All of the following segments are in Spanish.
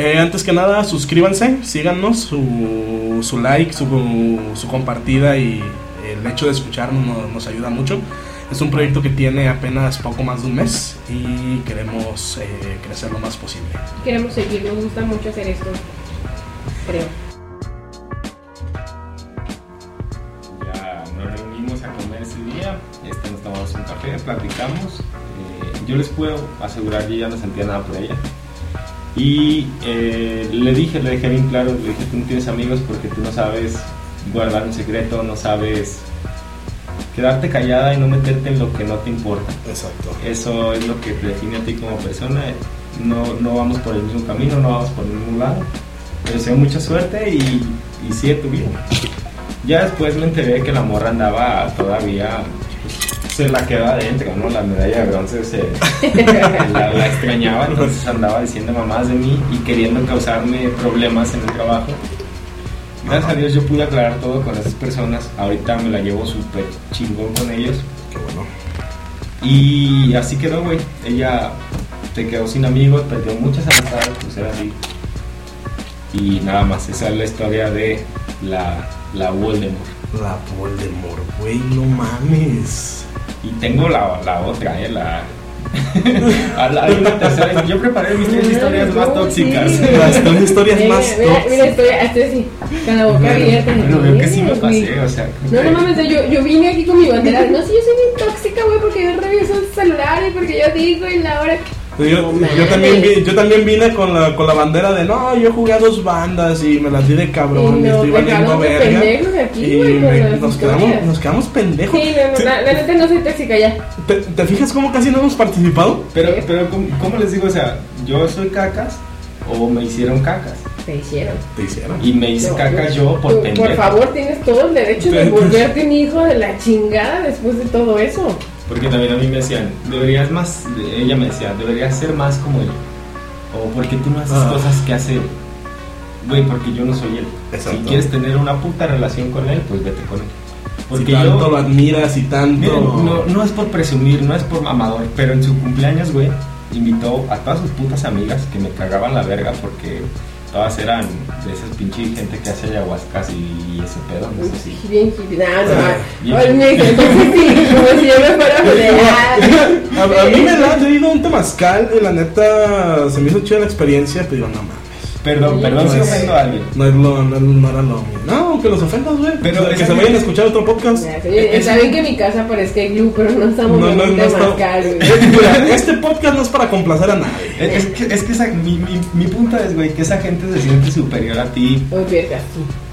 Eh, antes que nada, suscríbanse, síganos, su, su like, su, su compartida y el hecho de escucharnos nos, nos ayuda mucho. Es un proyecto que tiene apenas poco más de un mes y queremos eh, crecer lo más posible. Queremos seguir, nos gusta mucho hacer esto. Creo. Ya nos reunimos a comer ese día, este, nos tomamos un café, platicamos. eh, yo les puedo asegurar, yo ya no sentía nada por ella. Y eh, le dije, le dejé bien claro, le dije, tú no tienes amigos porque tú no sabes guardar un secreto, no sabes quedarte callada y no meterte en lo que no te importa. Exacto. Eso es lo que te define a ti como persona. No, no vamos por el mismo camino, no vamos por ningún lado. Te deseo mucha suerte y, y sigue tu vida. Ya después me enteré que la morra andaba todavía, se la quedaba adentro, ¿no? La medalla de bronce se, la, la extrañaba, entonces andaba diciendo mamás de mí y queriendo causarme problemas en el trabajo. Gracias a Dios yo pude aclarar todo con esas personas. Ahorita me la llevo súper chingón con ellos. Qué bueno. Y así quedó, güey. Ella se quedó sin amigos, perdió muchas amistades, pues era así. Y nada más, esa es la historia de la, la Voldemort. La Voldemort, güey, no mames. Y tengo la, la otra, ¿eh? La... hay una tercera. Yo preparé mis tres historias más tóxicas. sí. Las tres historias Mira, más mira, mira, tóxicas. estoy, estoy así, con la boca abierta. Bueno, veo que sí me Güey. pasé, o sea. No, no mames, yo, yo vine aquí con mi bandera. No, sí, yo soy bien tóxica, güey, porque yo reviso el celular y porque yo digo y la hora que. Yo, No yo también vi- yo también vine con la, con la bandera de no, yo jugué a dos bandas y me las di de cabrón, Y y nos estoy valiendo dejamos de verga. aquí, y me- nos, quedamos, nos quedamos pendejos. Sí, no, no, la, la neta no soy tóxica ya. ¿Te, te fijas cómo casi no hemos participado? Pero, pero ¿cómo, cómo les digo? O sea, yo soy cacas o me hicieron cacas. Te hicieron. Te hicieron. Y me hice No, cacas yo- por tú, pendejo. Por favor, tienes todo el derecho de volverte un hijo de la chingada después de todo eso. Porque también a mí me decían, deberías más, ella me decía, deberías ser más como él. O porque tú no haces Ah. cosas que hace él. Güey, porque yo no soy él. Exacto. Si quieres tener una puta relación con él, pues vete con él. Porque si tanto yo, lo admiras y tanto. miren, no, no es por presumir, no es por mamador, pero en su cumpleaños, güey, invitó a todas sus putas amigas que me cagaban la verga porque todas eran de esas pinche gente que hace ayahuascas y ese pedo, no sé si. Bien. No, Oye, me sí, como si yo me fuera a a, mí me da, yo he ido a un temazcal y la neta se me hizo chida la experiencia, pero digo, no mames. Perdón, perdón si ofendo a alguien. No, es lo, no, no era lo. No, que los ofendas, güey. Pero que se vayan a escuchar otro podcast. Está bien que mi casa parezca iglú, pero no estamos No, en no, no este podcast no es para complacer a nadie. Es, es que, es que esa- mi, mi, mi punto es, güey, que esa gente se siente superior a ti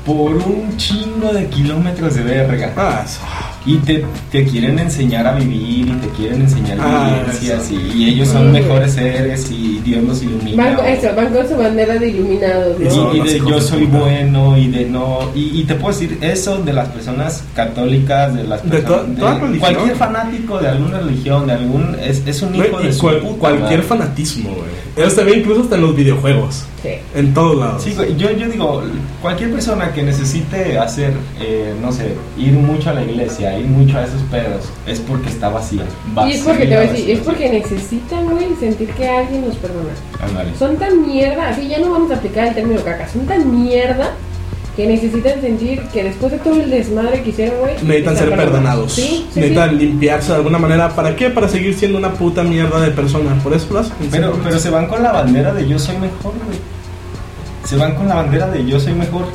por un chingo de kilómetros de verga. Ah, eso. Y te, te quieren enseñar a vivir y te quieren enseñar Ah, vivencias y, y ellos son Mm. mejores seres y Dios los ilumina. Van, eso, van con su bandera de iluminados, y, ¿no? Y los de yo de soy bueno y de no y, y te puedo decir eso de las personas católicas de las De personas to- toda religión. cualquier fanático de alguna religión de algún es, es un hijo Güey, de y su cual- puta cualquier madre. fanatismo, güey. Eso se ve incluso hasta en los videojuegos. Sí. En todos lados. Sí, yo, yo digo, cualquier persona que necesite hacer, eh, no sé, ir mucho a la iglesia, ir mucho a esos pedos, es porque está vacía. Y es porque te voy a decir, vacía, es porque necesitan, güey, sentir que alguien los perdona. Ándale. Son tan mierda, así ya no vamos a aplicar el término caca, son tan mierda que necesitan sentir que después de todo el desmadre que hicieron, güey, Necesitan ser perdonados. Sí, sí, Necesitan sí. limpiarse de alguna manera. ¿Para qué? Para seguir siendo una puta mierda de persona. Por eso lo hacen. Pero, pero se van con la bandera de yo soy mejor, güey. Se van con la bandera de yo soy mejor.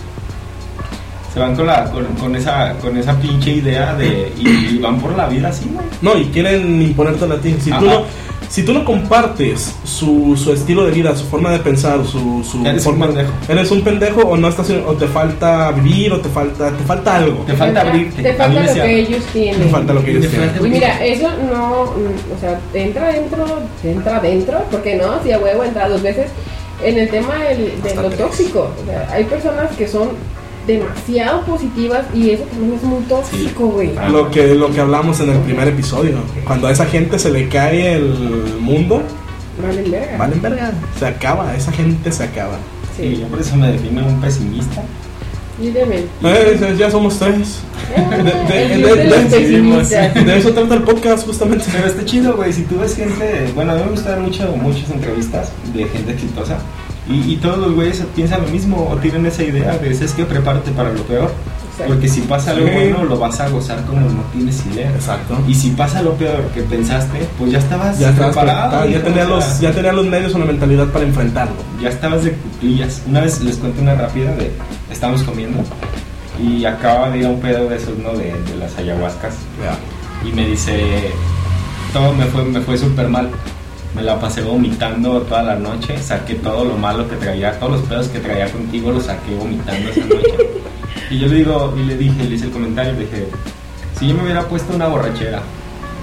Se van con, la, con, con esa, con esa pinche idea de. Y, y van por la vida así, güey. No, y quieren imponértela a ti. Si tú Ajá. no, si tú no compartes su, su estilo de vida, su forma de pensar, su, su Eres un forma, pendejo. eres un pendejo o no estás o te falta vivir o te falta te falta algo. Te falta abrirte. Te falta lo decía- que ellos tienen. Te falta lo que ellos tienen. Y mira, eso no, o sea, entra dentro, entra dentro, porque no, si a huevo entra dos veces, en el tema del- de Hasta lo tres. tóxico. O sea, hay personas que son demasiado positivas y eso también es muy tóxico, güey. Lo que lo que hablamos en el primer episodio, cuando a esa gente se le cae el mundo, Valen verga. valen verga, se acaba, esa gente se acaba. Y Sí, yo por eso me defino un pesimista. lídeme. Eh, ya somos tres. Ah, De, de- el de- club de los de- pesimistas. de eso trata el podcast justamente. Pero está chido, güey. Si tú ves gente. Bueno, a mí me gustan mucho muchas entrevistas de gente exitosa. Y, y todos los güeyes piensan lo mismo o tienen esa idea de, es que prepárate para lo peor. Porque si pasa algo Sí. bueno, lo vas a gozar como no tienes idea. Exacto. Y si pasa lo peor que pensaste, pues ya estabas Ya, estabas preparado. ya, hijo, tenía o sea, los, ya tenía los medios o la mentalidad para enfrentarlo. ya estabas de cuclillas. Una vez les cuento una rápida de, estábamos comiendo y acababa de ir a un pedo de esos, ¿no? De, de las ayahuascas. Y me dice, todo me fue, me fue súper mal. Me la pasé vomitando toda la noche, saqué todo lo malo que traía, todos los pedos que traía contigo los saqué vomitando esa noche. Y yo le digo, y le dije, le hice el comentario, le dije, si yo me hubiera puesto una borrachera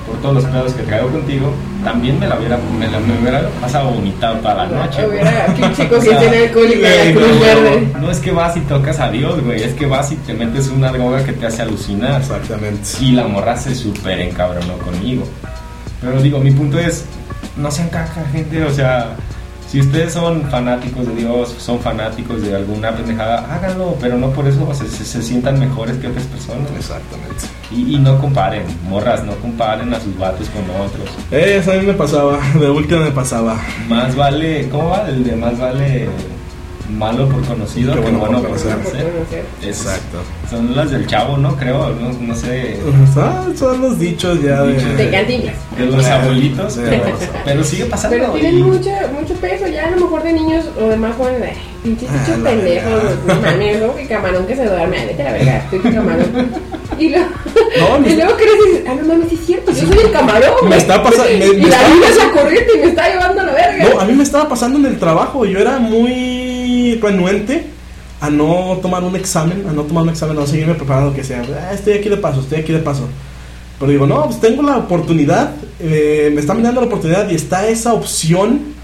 por todos los pedos que traigo contigo, también me la hubiera, me la, me hubiera pasado vomitado toda la noche. Hubiera alcohólica la Cruz no, Verde. no es que vas y tocas a Dios, güey, es que vas y te metes una droga que te hace alucinar. Exactamente. Y la morra se súper encabronó conmigo. Pero digo, mi punto es, no sean caca, gente, o sea, si ustedes son fanáticos de Dios, son fanáticos de alguna pendejada, háganlo, pero no por eso se, se- se sientan mejores que otras personas. Exactamente. Y, y no comparen, morras, no comparen a sus vatos con otros. Eso a mí me pasaba, de última me pasaba. Más vale, ¿cómo va? El de más vale malo por conocido que bueno bueno, por conocer. Por conocer. conocer. Es- Exacto. Son las del chavo, ¿no? Creo, no, no sé. Ah, son los dichos ya Dichos De de... De los abuelitos, Sí, pero, sigue pasando. Pero tienen y- mucho, mucho peso, ya a lo mejor de niños o de más jóvenes, pinches Ah, bichos la pendejos. Que camarón que se duerme, vete a la verga, estoy con camarón. Y luego, No, y luego crees y dices, ah, no mames, sí es cierto, yo soy el camarón. Me está pasando- Y me la está- vida es la corriente y me está llevando a la verga. No, a mí me estaba pasando en el trabajo. Yo era muy renuente a no tomar un examen, a no tomar un examen, a no seguirme preparando, que sea, "Ah, estoy aquí de paso, estoy aquí de paso. Pero digo, no, pues tengo la oportunidad, eh, me está mirando la oportunidad y está esa opción.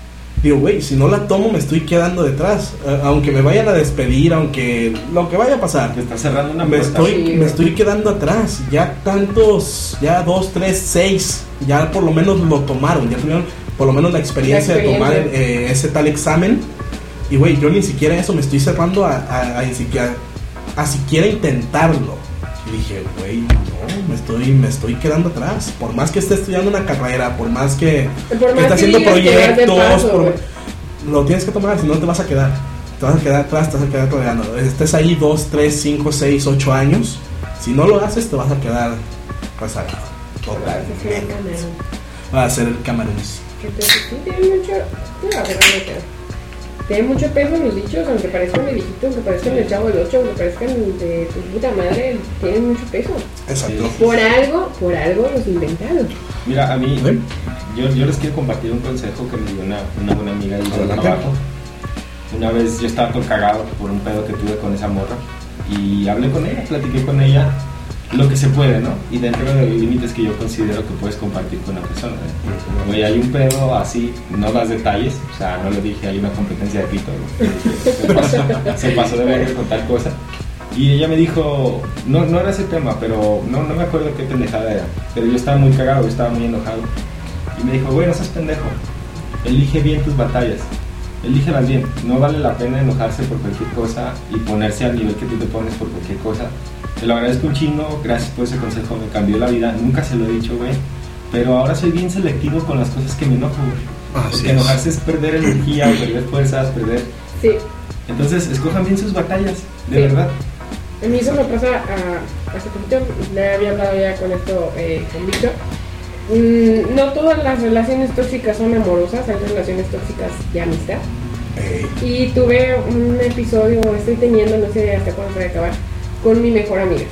Digo, güey, si no la tomo me estoy quedando detrás. Eh, aunque me vayan a despedir, aunque lo que vaya a pasar. Te está cerrando una Me puerta. estoy, Sí, me estoy quedando atrás. Ya tantos, ya dos, tres, seis, ya por lo menos lo tomaron. Ya tuvieron por lo menos la experiencia, La de tomar experiencia. eh, ese tal examen. Y güey, yo ni siquiera eso me estoy cerrando a, a, a siquiera, a siquiera intentarlo. Y dije, güey, no, me estoy, me estoy quedando atrás. Por más que esté estudiando una carrera, por más que, Por que más esté que haciendo digas que vas proyectos, paso, por- lo tienes que tomar, si no te vas a quedar. Te vas a quedar atrás, te vas a quedar rodeando. Estés ahí 2, 3, 5, 6, 8 años. Si no lo haces, te vas a quedar rezagado. Vas a ser un camarón. Va a ser el camarón. Te- sí, tiene mucho. no, verdad no. Tiene mucho peso los dichos, aunque parezcan de viejito, aunque parezcan del chavo del 8, aunque parezcan de tu puta madre, tienen mucho peso. Exacto. Por algo, por algo los inventaron. Mira, a mí, yo, yo les quiero compartir un consejo que me dio una, una buena amiga Adelante. trabajo. Una vez yo estaba todo cagado por un pedo que tuve con esa morra y hablé con ella, platiqué con ella lo que se puede, ¿no? Y dentro de los límites que yo considero que puedes compartir con una persona. ¿eh? Güey, hay un pedo así, no das detalles, o sea, no le dije hay una competencia de pito, ¿no? se, pasó, de ver con tal cosa. Y ella me dijo, no, no era ese tema, pero no, no me acuerdo qué pendejada era, pero yo estaba muy cagado, yo estaba muy enojado. Y me dijo, güey, no seas pendejo, elige bien tus batallas, elígelas bien, no vale la pena enojarse por cualquier cosa y ponerse al nivel que tú te pones por cualquier cosa. Te lo agradezco un chingo, gracias por ese consejo, me cambió la vida, nunca se lo he dicho, güey, pero ahora soy bien selectivo con las cosas que me enojo, güey. Así Porque es. enojarse es perder energía, perder fuerzas, perder... Sí, Entonces, escojan bien sus batallas, de Sí. verdad. a mí eso me pasa a, hace poquito, le había hablado ya con esto eh, con Víctor. Mm, no todas las relaciones tóxicas son amorosas, hay relaciones tóxicas de amistad. Y tuve un episodio, estoy teniendo, no sé hasta cuándo se va a acabar, con mi mejor amiga.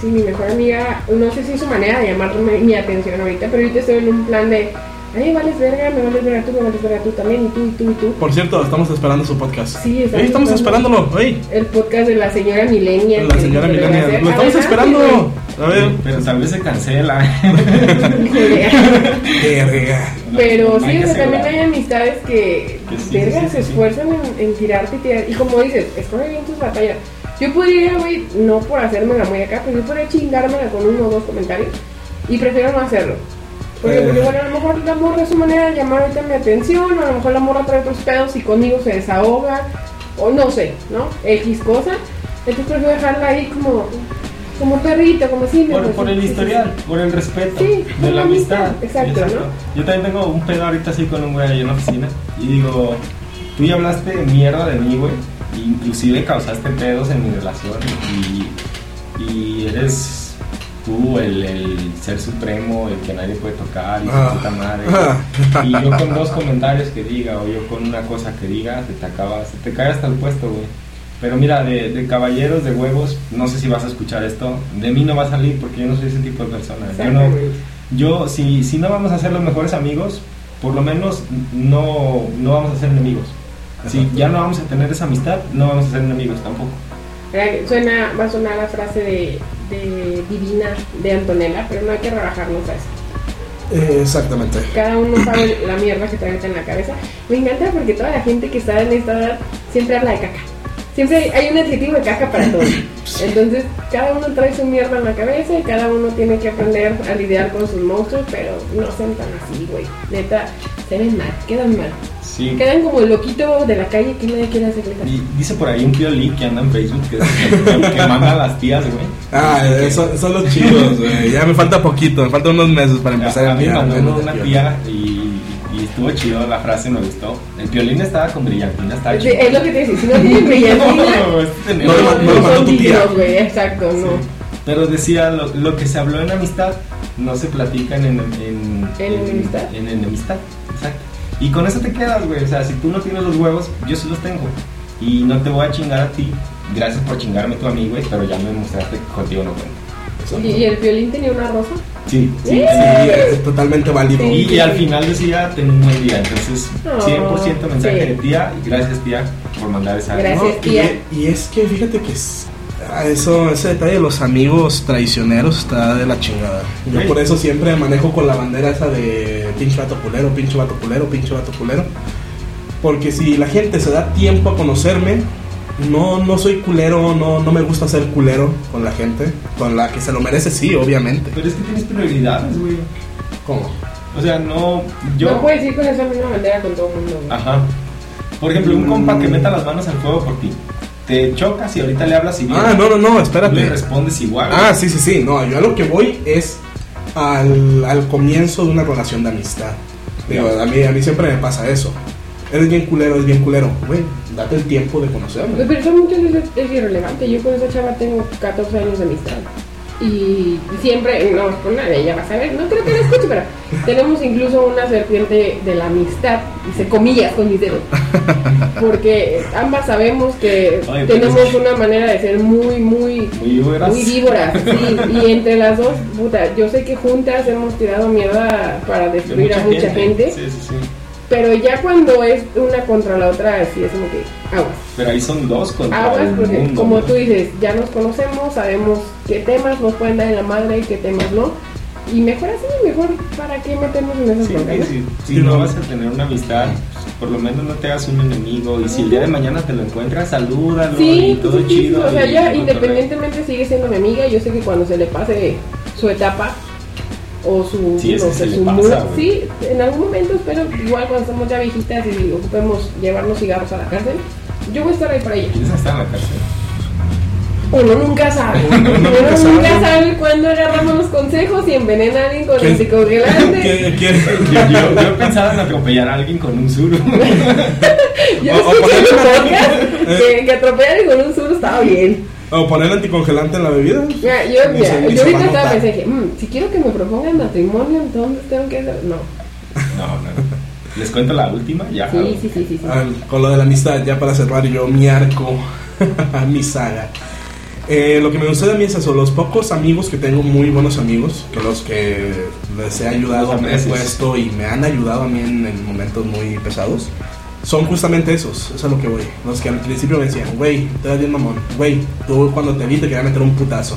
Sí, mi mejor amiga, no sé si es su manera de llamarme mi atención ahorita, pero ahorita estoy en un plan de, ay, vales verga, me vales verga tú, me vales verga tú también, y tú, y tú, y tú. Por cierto, estamos esperando su podcast. Sí, Ey, estamos esperándolo. Ey, El podcast de la señora Milenia. la señora Milenia. Lo estamos esperando. A ver. Pero tal vez se cancela. Verga. Pero sí, o sea, también hay amistades que, Que sí, verga, sí, sí, se sí. esfuerzan en, en tirarte y tirar. Y como dices, escoge bien tus batallas. Yo podría, güey, no por hacerme la muy acá, pero yo podría chingármela con uno o dos comentarios. Y prefiero no hacerlo. Porque, Eh. porque, bueno, a lo mejor la morra es su manera de llamar ahorita mi atención, o a lo mejor la morra trae otros pedos y conmigo se desahoga, o no sé, ¿no? X cosa. Entonces prefiero dejarla ahí como, como perrito, como si Por, por el historial, por el respeto Sí, de la amistad, exacto, ¿no? Yo también tengo un pedo ahorita así con un güey ahí en la oficina y digo, tú ya hablaste mierda de mí, güey. Inclusive causaste pedos en mi relación y, y eres tú el, el ser supremo, el que nadie puede tocar y su Ah. puta madre. Ah. Y yo con dos comentarios que diga o yo con una cosa que diga, se te acaba, se te cae hasta el puesto, güey. Pero mira, de, de caballeros de huevos, no sé si vas a escuchar esto, de mí no va a salir porque yo no soy ese tipo de persona. Yo no, yo, si, si no vamos a ser los mejores amigos, por lo menos no, no vamos a ser enemigos. Si ya no vamos a tener esa amistad, no vamos a ser enemigos tampoco. Suena, va a sonar la frase de, de divina de Antonella, pero no hay que rebajarnos a eso. Eh, exactamente. Cada uno sabe la mierda que trae en la cabeza. Me encanta porque toda la gente que está en esta edad siempre habla de caca. Siempre hay- hay un adjetivo de caca para todo. Entonces, cada uno trae su mierda en la cabeza y cada uno tiene que aprender a lidiar con sus monstruos, pero no sean tan así, güey. Neta, se ven mal, quedan mal. Sí. Quedan como el loquito de la calle que nadie quiere hacerle caso. Y dice por ahí un piolín que anda en Facebook que, que, que manda a las tías, güey. Ah, son, son los chidos, güey. Ya me falta poquito, me faltan unos meses para empezar a a mí me mandó una tía y, y estuvo chido la frase, me gustó. El violín estaba con brillantina, estaba chido. Es lo que te decía, si no tienen brillantina, No, este No, no, no tu tía. dignos, güey, exacto, no. Pero decía, lo, lo que se habló en amistad no se platica en, en, en, ¿En enemistad? En, enemistad. Y con eso te quedas, güey. O sea, si tú no tienes los huevos, yo sí los tengo. Y no te voy a chingar a ti. Gracias por chingarme tú a mí, güey, pero ya me mostraste que contigo no cuento. ¿Y, y el violín tenía una rosa? Sí, sí. Sí. Sí, es totalmente válido. Sí. Y, y al final decía, ten un buen día. Entonces, Oh, 100% mensaje sí. de tía. Gracias, tía, por mandar esa. Gracias. No, y, y es que fíjate que es- ah, eso, ese detalle de los amigos traicioneros está de la chingada. Yo por eso siempre manejo con la bandera esa de pinche vato culero, pinche vato culero, pinche vato culero. Porque si la gente se da tiempo a conocerme, no, no soy culero, no, no me gusta ser culero con la gente. Con la que se lo merece, sí, obviamente. Pero es que tienes prioridades, güey. ¿Cómo? O sea, no. Yo. No puedes ir con esa misma bandera con todo el mundo. güey. Ajá. Por ejemplo, un compa que meta las manos al fuego por ti. Te chocas y ahorita le hablas y bien. Ah, no, no, no, Le espérate. respondes igual. Ah, sí, sí, sí. No, yo a lo que voy es al, al comienzo de una relación de amistad. Digo, a mí, a mí siempre me pasa eso. Eres bien culero, eres bien culero. Güey, date el tiempo de conocerme. Pero eso muchas veces es irrelevante. Yo con esa chava tengo 14 años de amistad. Y siempre, no, con nadie, ella va a saber, no creo que la escuche, pero tenemos incluso una serpiente de la amistad, dice comillas con mis dedos, porque ambas sabemos que Ay, pero tenemos una manera de ser muy, muy, Muy víboras, sí, y entre las dos, puta, yo sé que juntas hemos tirado mierda para De destruir a mucha gente, Sí, sí, sí. Pero ya cuando es una contra la otra, así es como que aguas. Pero ahí son dos contra Aguas porque mundo, como ¿no? tú dices, ya nos conocemos, sabemos qué temas nos pueden dar en la madre y qué temas no. Y mejor así, mejor para qué meternos en esos Sí, problemas. sí, Si Sí, no no. vas a tener una amistad, pues, por lo menos no te hagas un enemigo. Y si el día de mañana te lo encuentras, salúdalo y todo chido. o sea, ya independientemente sigue siendo mi amiga, yo sé que cuando se le pase su etapa o su, Sí, no sé, su pasa, mood, sí, en algún momento espero igual cuando estemos ya viejitas y ocupemos llevarnos cigarros a la cárcel, yo voy a estar ahí para ella. ¿Quieres estar en la cárcel? Uno nunca sabe. Uno Uno nunca nunca sabe. sabe cuándo agarramos los consejos y envenena a alguien con ¿Quién- anticongelante. ¿Qué- qué- Yo, yo, yo pensaba en atropellar a alguien con un suru. Yo escuché una- podcast que, que atropellar con un sur estaba bien. ¿O poner anticongelante en la bebida? Mira, yo, mira, ahorita estaba pensando, dije, "Mm, si quiero que me propongan matrimonio, entonces tengo que hacer. No. No, no. Les cuento la última, ya. Sí, sí, sí, sí. sí. Ah, con lo de la amistad, ya para cerrar yo mi arco, mi saga. Eh, lo que me gusta de mí es eso, los pocos amigos que tengo, muy buenos amigos, que los que les he ayudado, me he puesto y me han ayudado a mí en, en momentos muy pesados, son justamente esos, eso es a lo que voy. Los que al principio me decían, güey, te das bien mamón, güey, tú cuando te vi te quería meter un putazo.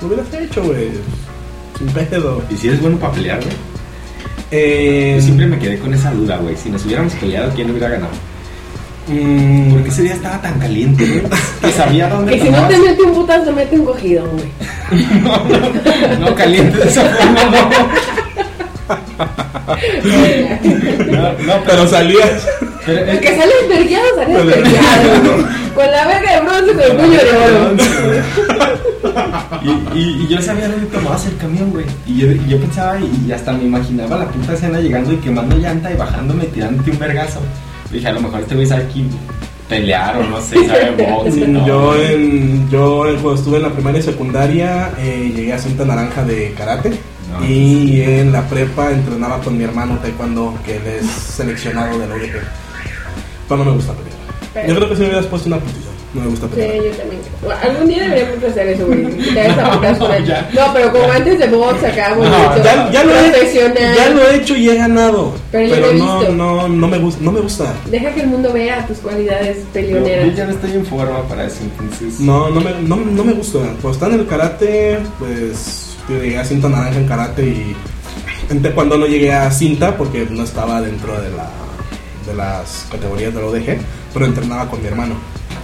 Lo hubieras hecho, güey, sin pedo. ¿Y si eres bueno para pelear, güey? Eh, Yo siempre me quedé con esa duda, güey. Si nos hubiéramos peleado, ¿quién hubiera ganado? mm, Porque ese día estaba tan caliente, güey. Que sabía dónde Que si no te mete un putazo, te mete un cogido, güey. No, caliente de esa forma, no. No, no, pero, salías... pero El que sale vergueado, sale vergueado. Con la verga de bronce, con el puño de oro. Y, y, y yo sabía dónde tomabas el camión, güey. Y yo, y yo pensaba y, y hasta me imaginaba la puta escena llegando y quemando llanta y bajándome y tirándote un vergazo. Dije, a lo mejor este güey sabe aquí pelear o no sé, sabe box y no. Yo, en, yo cuando estuve en la primaria y secundaria eh, llegué a cinta naranja de karate. No, y en la prepa entrenaba con mi hermano taekwondo, que él es seleccionado de la UDG. Pero no me gusta pelear. Yo creo que si me hubieras puesto una putiza, no me gusta Sí, pelear. yo también. Bueno, algún día deberíamos hacer eso, güey. ya. No, pero como antes de box acá, No, bonito, ya, ya lo he, ya lo he hecho y he ganado. Pero Pero, yo lo he no, visto. no, no me gusta, no me gusta. Deja que el mundo vea tus cualidades Yo, yo peleoneras. ya no estoy en forma para eso, entonces. No, no me, no, no me gusta. Cuando está en el karate, pues yo llegué a cinta naranja en karate y en cuando no llegué a cinta porque no estaba dentro de la de las categorías de la ODG, pero entrenaba con mi hermano.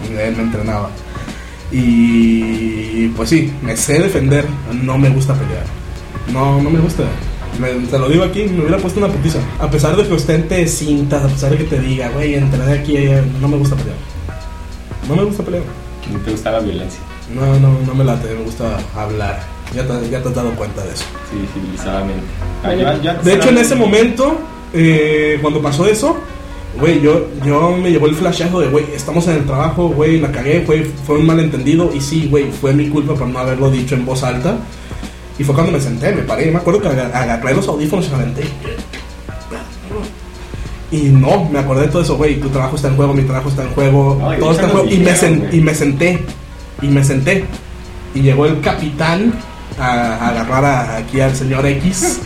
y Él me entrenaba. Y pues sí, me sé defender, no me gusta pelear. No, no me gusta. Me- te lo digo aquí, me hubiera puesto una putiza. A pesar de que ostente cintas, a pesar de que te diga, güey, entrené aquí, allá", no me gusta pelear. No me gusta pelear. No te gusta la violencia. No, no, no me late, me gusta hablar. Ya te, ya te has dado cuenta de eso. Sí, civilizadamente. Ah, yo antes De hecho, en ese momento, eh, cuando pasó eso, güey, yo, yo me llevó el flashazo de, güey, estamos en el trabajo, güey, la cagué, güey, fue un malentendido. Y sí, güey, fue mi culpa por no haberlo dicho en voz alta. Y fue cuando me senté, me paré. Me acuerdo que aga- agarré los audífonos y me aventé. Y no, me acordé de todo eso, güey. Tu trabajo está en juego, mi trabajo está en juego, No, todo está en juego. Y me, sen- y me senté, y me senté. Y llegó el capitán a, agarrar a- aquí al señor X.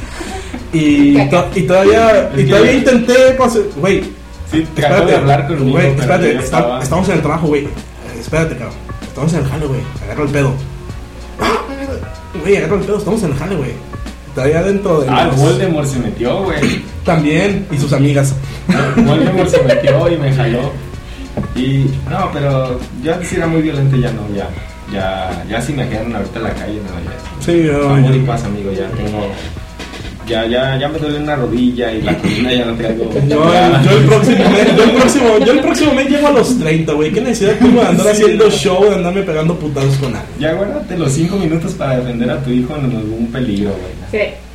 Y, to- y todavía, y todavía intenté, pues, güey. Sí, de hablar conmigo, pero espérate, está- estamos en el trabajo, güey. Espérate, cabrón. Estamos en el jale, güey. Agarra el pedo. Ah, Güey, agarra el pedo, estamos en el jale, güey. Todavía dentro de. Ah, los- Voldemort se metió, güey. También, y sus amigas. Voldemort se metió y me jaló. Y no, pero yo antes era muy violento, ya no, ya. Ya, ya si me quedan ahorita en la calle, no, ya. Sí, yo- Amor y paz, amigo, ya tengo. Ya, ya, ya me duele una rodilla y la columna ya no tengo. Yo, yo el próximo mes, yo el próximo, yo el próximo mes llego a los 30, güey. ¿Qué necesidad tengo de andar Sí. haciendo show, de andarme pegando putazos con alguien? Ya guárdate los 5 minutos para defender a tu hijo en algún peligro, güey.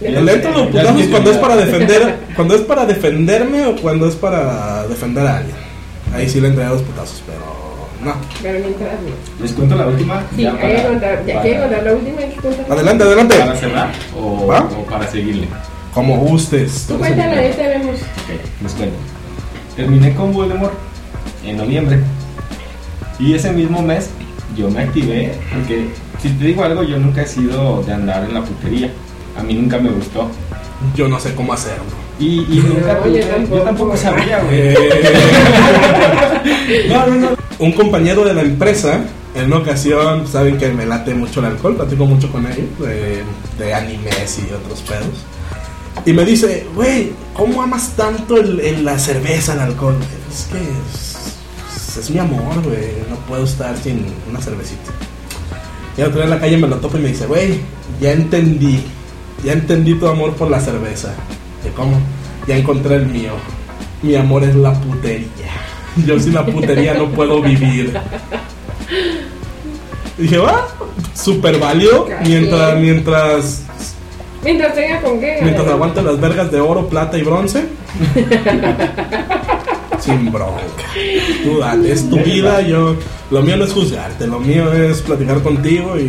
Sí. Le entro los putazos es que cuando es para defender, cuando es para defenderme o cuando es para defender a alguien. Ahí sí le entré a los putazos, pero no. Pero mientras no. Les cuento la última. Sí, ya hay que contar. Ya para- quiero contar la última. hay que contar. Adelante, adelante. ¿Para cerrar o, ¿Va? o para seguirle? Como gustes. Tú cuéntala, ahorita vemos. Ok, les cuento. Terminé con Voldemort en noviembre. Y ese mismo mes yo me activé porque, si te digo algo, yo nunca he sido de andar en la putería. A mí nunca me gustó. Yo no sé cómo hacerlo. Y, nunca yo yo, tampoco. sabía, güey. No, no, no. un compañero de la empresa, en una ocasión, saben que me late mucho el alcohol, platico mucho con ellos, de, de animes y otros pedos. Y me dice, güey, ¿cómo amas tanto el, el- la cerveza, el alcohol? Es que es, es mi amor, güey, no puedo estar sin una cervecita. Y otro día en la calle me lo topo y me dice, güey, ya entendí, ya entendí tu amor por la cerveza. ¿De cómo? Ya encontré el mío. Mi amor es la putería. Yo sin la putería no puedo vivir. Y dije, va, súper válido. Mientras, mientras, Mientras tenga con qué. mientras aguante las vergas de oro, plata y bronce. Sin bronca. Tú dale, es tu vida. Yo, lo mío no es juzgarte, lo mío es platicar contigo y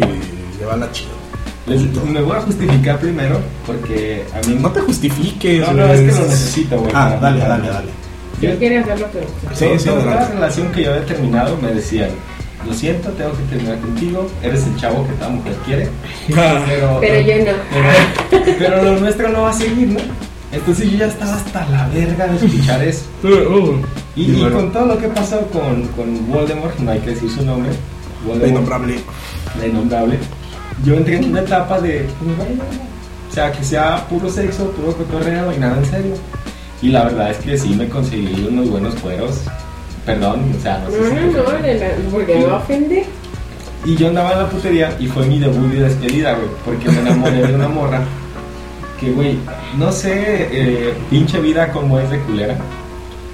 llevarla chido. Les- me voy a justificar primero porque a mí No te justifiques. No, no, es que lo necesito, güey. Ah, dale, dale, dale. Si quiere hacerlo, pero. Sí, sí, Toda la relación que yo había terminado me decían, lo siento, tengo que terminar contigo, eres el chavo que toda mujer quiere, pero, Pero yo no. pero, pero lo nuestro no va a seguir, ¿no? Entonces yo ya estaba hasta la verga de escuchar eso. Uh, uh. Y, con todo lo que pasó con, con Voldemort, no hay que decir su nombre, La Voldemort, innombrable. la innombrable, yo entré en una etapa de, pues, bueno, o sea, que sea puro sexo, puro cotorreo y nada en serio. Y la verdad es que sí me conseguí unos buenos cueros. Perdón, o sea, no sé No, si. no, no, porque a ofender. Y yo andaba en la putería y fue mi debut y despedida, güey. Porque me enamoré de una morra. Que, güey, no sé, eh, pinche vida como es de culera.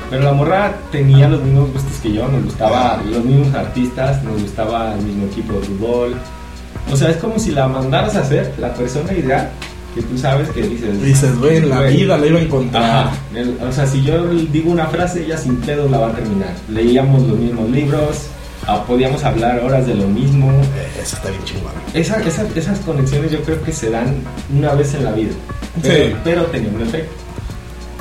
Pero la morra tenía los mismos gustos que yo. Nos gustaba los mismos artistas, nos gustaba el mismo equipo de fútbol. O sea, es como si la mandaras a hacer la persona ideal que tú sabes que dices. Dices, güey, en la vida la iba a encontrar. Ajá. El- o sea, si yo digo una frase, ella sin pedo la va a terminar. Leíamos los mismos libros, ah, podíamos hablar horas de lo mismo. Eh, Eso está bien chingón. Esa- esa- esas conexiones yo creo que se dan una vez en la vida. Pero, Sí. pero tenía un efecto.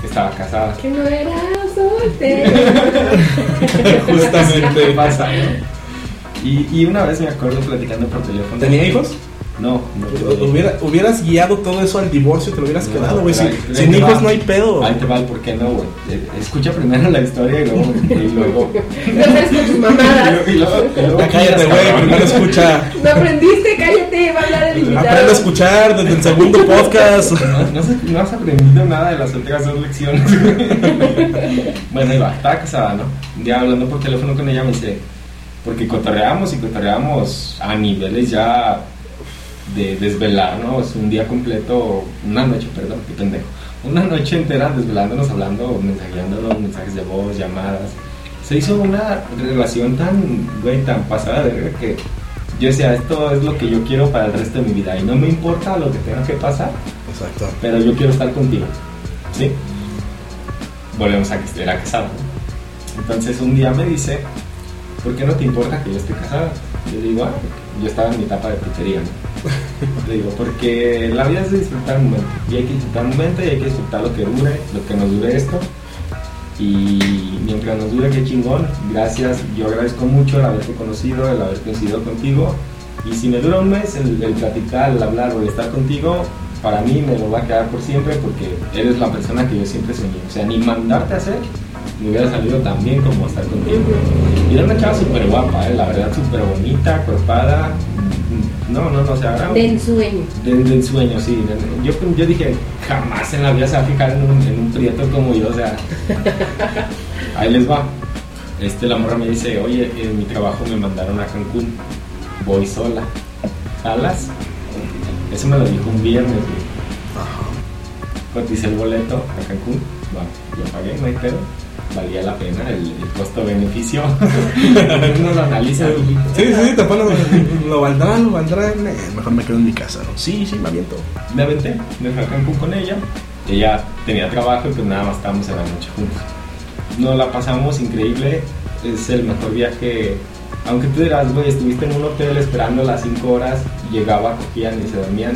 Estaba casada. Que no era soltero. Justamente. ¿Qué pasa? no? Y, y una vez me acuerdo platicando por teléfono. ¿Tenía hijos? No, no Hubiera, hubieras guiado todo eso al divorcio, te lo hubieras No, quedado, güey. Sin, ahí- ahí sin te hijos va. no hay pedo. Ahí te va el por qué no, güey. Eh, Escucha primero la historia y luego. Y luego, No tus y mamadas. luego, y luego- y luego cállate, güey. Primero escucha. No aprendiste, cállate, va a hablar el invitado. Aprende a escuchar desde el segundo podcast. No, no has- no has aprendido nada de las últimas dos lecciones. güey. bueno, iba, estaba casada, ¿no? Un día hablando por teléfono con ella me dice, porque cotorreamos y cotorreamos a niveles ya de desvelar, ¿no? Es un día completo, una noche, perdón, qué pendejo. Una noche entera desvelándonos, hablando, mensajeándonos, mensajes de voz, llamadas. Se hizo una relación tan, güey, tan pasada de verga que yo decía, esto es lo que yo quiero para el resto de mi vida y no me importa lo que tenga que pasar, Exacto. pero yo quiero estar contigo. ¿Sí? Volvemos a que esté casado. Entonces un día me dice, ¿por qué no te importa que yo esté casada? Yo le digo, ah, yo estaba en mi etapa de putería. ¿no? Le digo, porque la vida es de disfrutar un momento. Y hay que disfrutar un momento y hay que disfrutar lo que dure, lo que nos dure esto. Y mientras nos dure, qué chingón. Gracias, yo agradezco mucho el haberte conocido, el haber coincidido contigo. Y si me dura un mes, el, el platicar, el hablar o el estar contigo, para mí me lo va a quedar por siempre porque eres la persona que yo siempre soñé. O sea, ni mandarte a hacer me hubiera salido tan bien como estar contigo. Y era una chava súper guapa, ¿eh? la verdad, súper bonita, cuerpada. No, no, no, o sea, era De ensueño. de, de ensueño, sí. Yo, yo dije, jamás en la vida se va a fijar en un, en un prieto como yo, o sea. Ahí les va. Este, la morra me dice, oye, en mi trabajo me mandaron a Cancún. Voy sola. ¿Jalas? Eso me lo dijo un viernes, güey. Coticé el boleto a Cancún. Va, yo pagué, no hay pedo. Valía la pena el, el costo-beneficio. Uno lo analiza. Sí, sí, sí, te pones. Lo valdrá, lo valdrá. Eh, Mejor me quedo en mi casa, ¿no? Sí, sí, me aviento. me aventé, me fui a Cancún con ella. Ella tenía trabajo y pues nada más estábamos en la noche juntos. Nos la pasamos increíble, es el mejor viaje. Aunque tú dirás, güey, estuviste en un hotel esperando las 5 horas, llegaba, cogían y se dormían.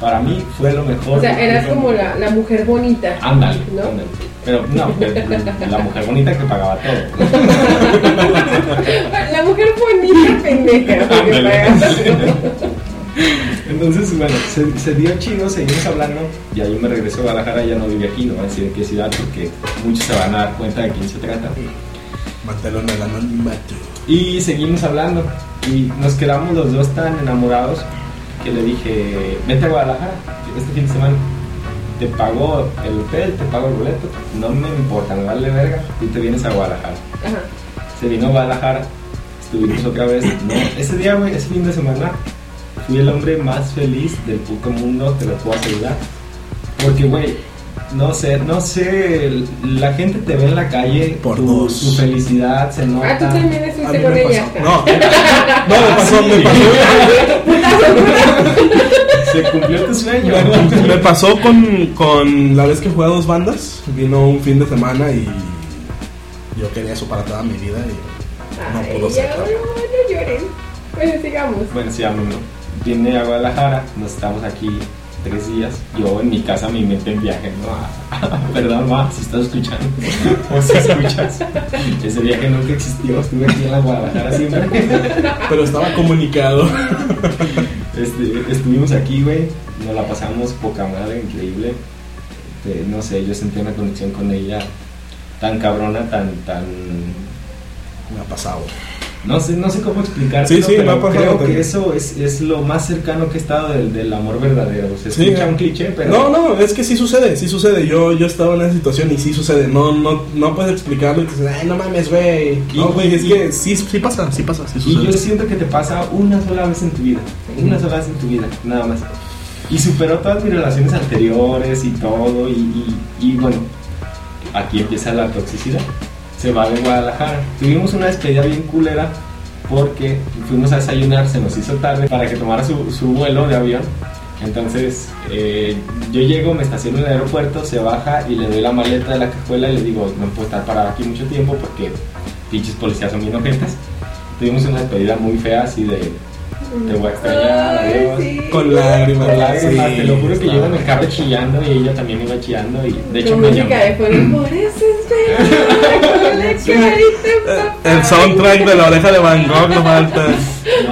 Para mí fue lo mejor. O sea, eras como la, la mujer bonita. Ándale, ¿No? ándale. Pero no, la mujer bonita que pagaba todo. La mujer bonita, pendeja. Ándale. pagas. Entonces, bueno, se, se dio chido, seguimos hablando. Ya yo me regreso a Guadalajara, ya no vive aquí, no voy a decir en qué ciudad, porque muchos se van a dar cuenta de quién se trata. Mátalo en el anonimato. Y seguimos hablando. Y nos quedamos los dos tan enamorados que le dije, vete a Guadalajara este fin de semana. Te pago el hotel, te pago el boleto. No me importa, me vale verga. Tú te vienes a Guadalajara. Ajá. Se vino a Guadalajara. Estuvimos otra vez. No, ese día, güey, ese fin de semana, fui el hombre más feliz del puto mundo, te lo puedo asegurar. Porque, güey, no sé, no sé, la gente te ve en la calle, Por tu, dos. tu felicidad se nota. Ah, tú también estuviste con me ella. pasó. No, no, me pasó, me pasó. Se cumplió tu sueño. Me pasó con, con la vez que jugué a dos bandas. Vino un fin de semana y yo quería eso para toda mi vida. Y no Ay, pudo ya, ser. no, no lloren. Bueno, sigamos. Bueno, sí, a mí no. Vine a Guadalajara, nos estamos aquí tres días. Yo en mi casa mi mente en viaje, ¿no? Perdón, ma, si estás escuchando. O si escuchas. Ese viaje nunca existió, estuve aquí en la Guadalajara siempre. Pero estaba comunicado. Este, estuvimos aquí, güey. Nos la pasamos poca madre, increíble. Este, no sé, yo sentí una conexión con ella tan cabrona, tan, tan Me ha pasado. No sé, no sé cómo explicar, Sí, pero creo también. que eso es, es lo más cercano que he estado del, del amor verdadero. Se escucha un cliché, pero No, no, es que sí sucede, sí sucede. Yo, yo estaba en esa situación y sí sucede. No, no, no puedes explicarlo y te dices, ay, no mames, güey. No, güey, es y- que sí, sí pasa, sí pasa, sí Y yo sucede. siento que te pasa una sola vez en tu vida. Una sola vez en tu vida, nada más. Y superó todas mis relaciones anteriores y todo. Y, y- y bueno, aquí empieza la toxicidad. Se va de Guadalajara. Tuvimos una despedida bien culera porque fuimos a desayunar, se nos hizo tarde para que tomara su, su vuelo de avión. Entonces, eh, yo llego, me estaciono en el aeropuerto, se baja y le doy la maleta de la cajuela y le digo, no puedo estar parado aquí mucho tiempo porque pinches policías son bien ojetes. Tuvimos una despedida muy fea así de, te voy a extrañar, Ay, adiós. sí. Con lágrimas, Con lágrimas, sí, te lo juro que yo iba en el carro chillando y ella también iba chillando y de hecho me llamó. de El soundtrack de la oreja de Van Gogh no falta.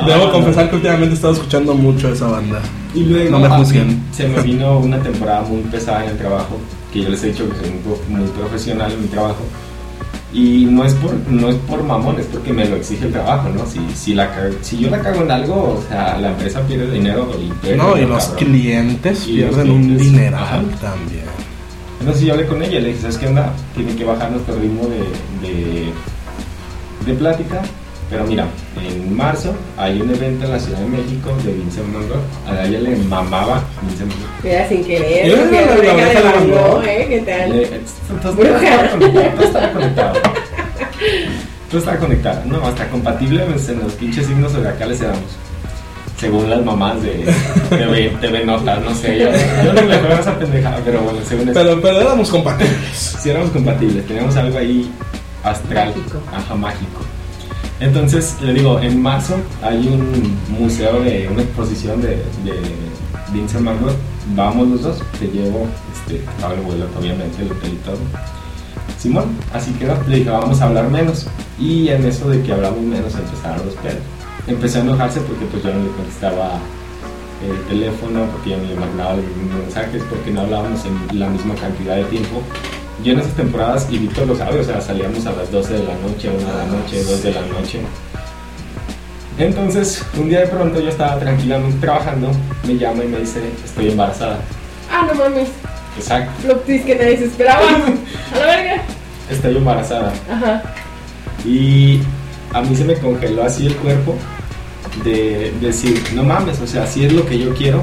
Debo confesar que últimamente he estado escuchando mucho esa banda. Y luego No me a mí juzguen. se me vino una temporada muy pesada en el trabajo, que yo les he dicho que soy muy, muy profesional en mi trabajo. Y no es por no es por mamón, es porque me lo exige el trabajo, ¿no? Si, si, la, si yo la cago en algo, o sea, la empresa pierde dinero y pierde No, y los cabrón. clientes Y los pierden un dineral ajá. también. Entonces yo hablé con ella y le dije, ¿sabes qué onda? Tiene que bajar nuestro ritmo de, de, de plática. Pero mira, en marzo hay un evento en la Ciudad de México de Vincent Gogh. A ella le mamaba Vincent Gogh. Mira, sin querer, de Van Van Gogh, Gogh. ¿eh? ¿Qué tal? Todo estaba conectado, todo estaba conectado. No, hasta compatible en los pinches signos zodiacales éramos. Según las mamás de TV, TV Notas, no sé. Yo, yo no me acuerdo de esa pendejada, pero bueno, según eso. Pero, pero éramos compatibles. Si éramos compatibles, teníamos algo ahí astral. Mágico. Ajá, mágico. Entonces, le digo, en marzo hay un museo de una exposición de, de Vincent Van Gogh. Vamos los dos, te llevo, este, pago el vuelo, obviamente, el hotel y todo. Simón, así quedó. Le dije, vamos a hablar menos. Y en eso de que hablamos menos empezaron los pedos. Empecé a enojarse porque pues yo no le contestaba el teléfono, porque yo no le mandaba los mismos mensajes, porque no hablábamos en la misma cantidad de tiempo. Yo en esas temporadas, y Víctor lo sabe, o sea, salíamos a las 12 de la noche, 1 de la noche, 2 de la noche. Entonces, un día de pronto yo estaba tranquilamente trabajando, me llama y me dice, estoy embarazada. Ah, no mames. Exacto, twist que nadie se esperaba. A la verga. estoy embarazada. Ajá. Y a mí se me congeló así el cuerpo de decir, no mames, o sea, sí es lo que yo quiero.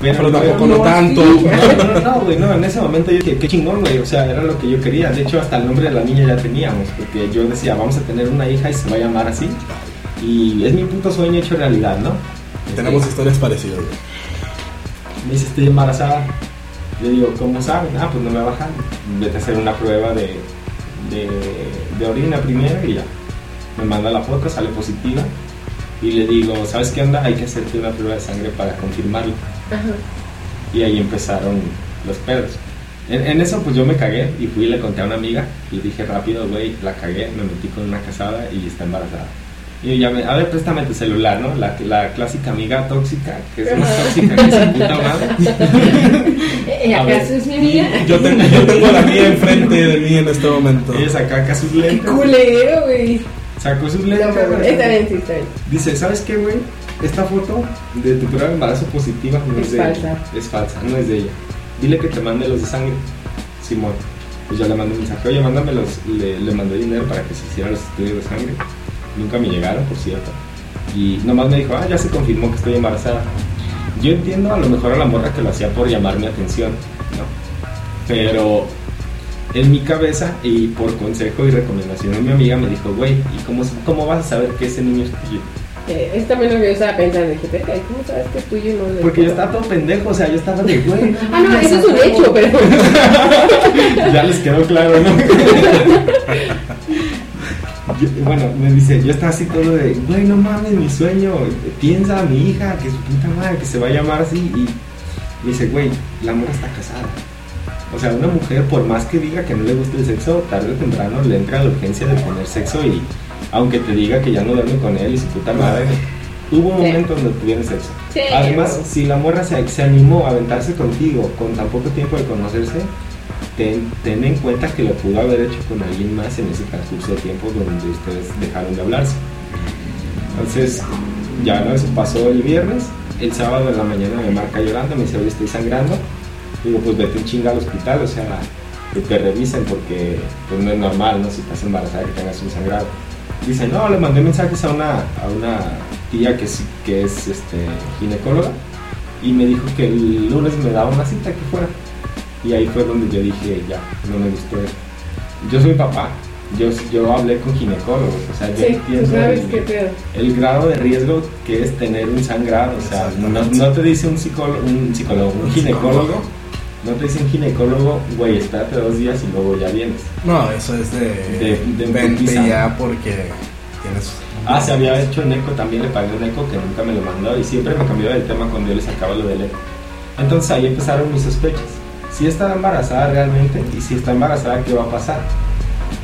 Pero luego- tampoco no no, tanto. No, no, no, güey, no, en ese momento yo dije, qué chingón, güey, o sea, era lo que yo quería. De hecho, hasta el nombre de la niña ya teníamos, porque yo decía, vamos a tener una hija y se va a llamar así. Y es mi puto sueño hecho realidad, ¿no? Tenemos historias parecidas. güey. Me dice, estoy embarazada. Le digo, ¿cómo saben? Ah, pues no me bajan. Vete a hacer una prueba de, de, de orina primero y ya. Me manda la foto, sale positiva. Y le digo, ¿sabes qué onda? Hay que hacerte una prueba de sangre para confirmarlo. Ajá. Y ahí empezaron los pedos. En, en eso pues yo me cagué y fui y le conté a una amiga. Le dije rápido, güey, la cagué, me metí con una casada y está embarazada. Y yo llamé, a ver, préstame tu celular, ¿no? La, la clásica amiga tóxica, que es más tóxica que su puta madre. Ver. ¿Acaso es mi amiga? Yo tengo, yo tengo a la mía enfrente de mí en este momento. Ella acá sus Qué lentes. culero, güey. Sacó sus No, lentes. pero está bien, sí, está bien. Dice, ¿sabes qué, güey? Esta foto de tu prueba de embarazo positiva no es, Es de falsa. ella. Es falsa, no es de ella. Dile que te mande los de sangre. Simón. Pues ya le mandé un mensaje, oye, mándamelos. Le, le mandé dinero para que se hiciera los estudios de sangre. Nunca me llegaron, por cierto. Y nomás me dijo, ah, ya se confirmó que estoy embarazada. Yo entiendo a lo mejor a la morra que lo hacía por llamar mi atención, ¿no? Pero en mi cabeza y por consejo y recomendación de mi amiga me dijo, güey, ¿y cómo, cómo vas a saber que ese niño es tuyo? Eh, es también lo que yo estaba pensando. Dije, "Verga, ¿cómo sabes que es tuyo y no Porque yo otro?" estaba todo pendejo, o sea, yo estaba de, güey. Ah, no, eso es un hecho, pero. ya les quedó claro, ¿no? Yo- bueno, me dice, yo estaba así todo de, güey, no mames, mi sueño, piensa a mi hija, que su puta madre, que se va a llamar así. Y me dice, güey, la mujer está casada. O sea, una mujer, por más que diga que no le gusta el sexo, tarde o temprano le entra la urgencia de tener sexo y aunque te diga que ya no duerme con él y su puta madre, hubo un Sí. momento donde tuvieron sexo. Sí, Además, si la morra se, se animó a aventarse contigo con tan poco tiempo de conocerse, ten, ten en cuenta que lo pudo haber hecho con alguien más en ese transcurso de tiempo donde ustedes dejaron de hablarse. Entonces, ya no, eso pasó el viernes. El sábado en la mañana me marca llorando, me dice, oye, estoy sangrando. Digo, pues vete un chinga al hospital, o sea, que te revisen porque pues, no es normal, ¿no? Si estás embarazada que tengas un sangrado. Dice, no, le mandé mensajes a una, a una tía que, sí- que es este, ginecóloga y me dijo que el lunes me daba una cita que fuera. Y ahí fue donde yo dije, ya, no me gustó esto. Yo soy papá yo, yo hablé con ginecólogos, o sea, yo Sí, tú entiendo sabes el, qué pedo. el grado de riesgo que es tener un sangrado, o sea, no, no te dice un psicólogo, un psicólogo, un Un ginecólogo, no te dice un ginecólogo, güey, espérate dos días y luego ya vienes. No, eso es de, De- de vente ya porque tienes. Ah, se había hecho en eco, también le pagué un eco que nunca me lo mandó y siempre me cambió del tema cuando yo le sacaba lo del eco. Entonces ahí empezaron mis sospechas. Si está embarazada realmente y si está embarazada, ¿qué va a pasar?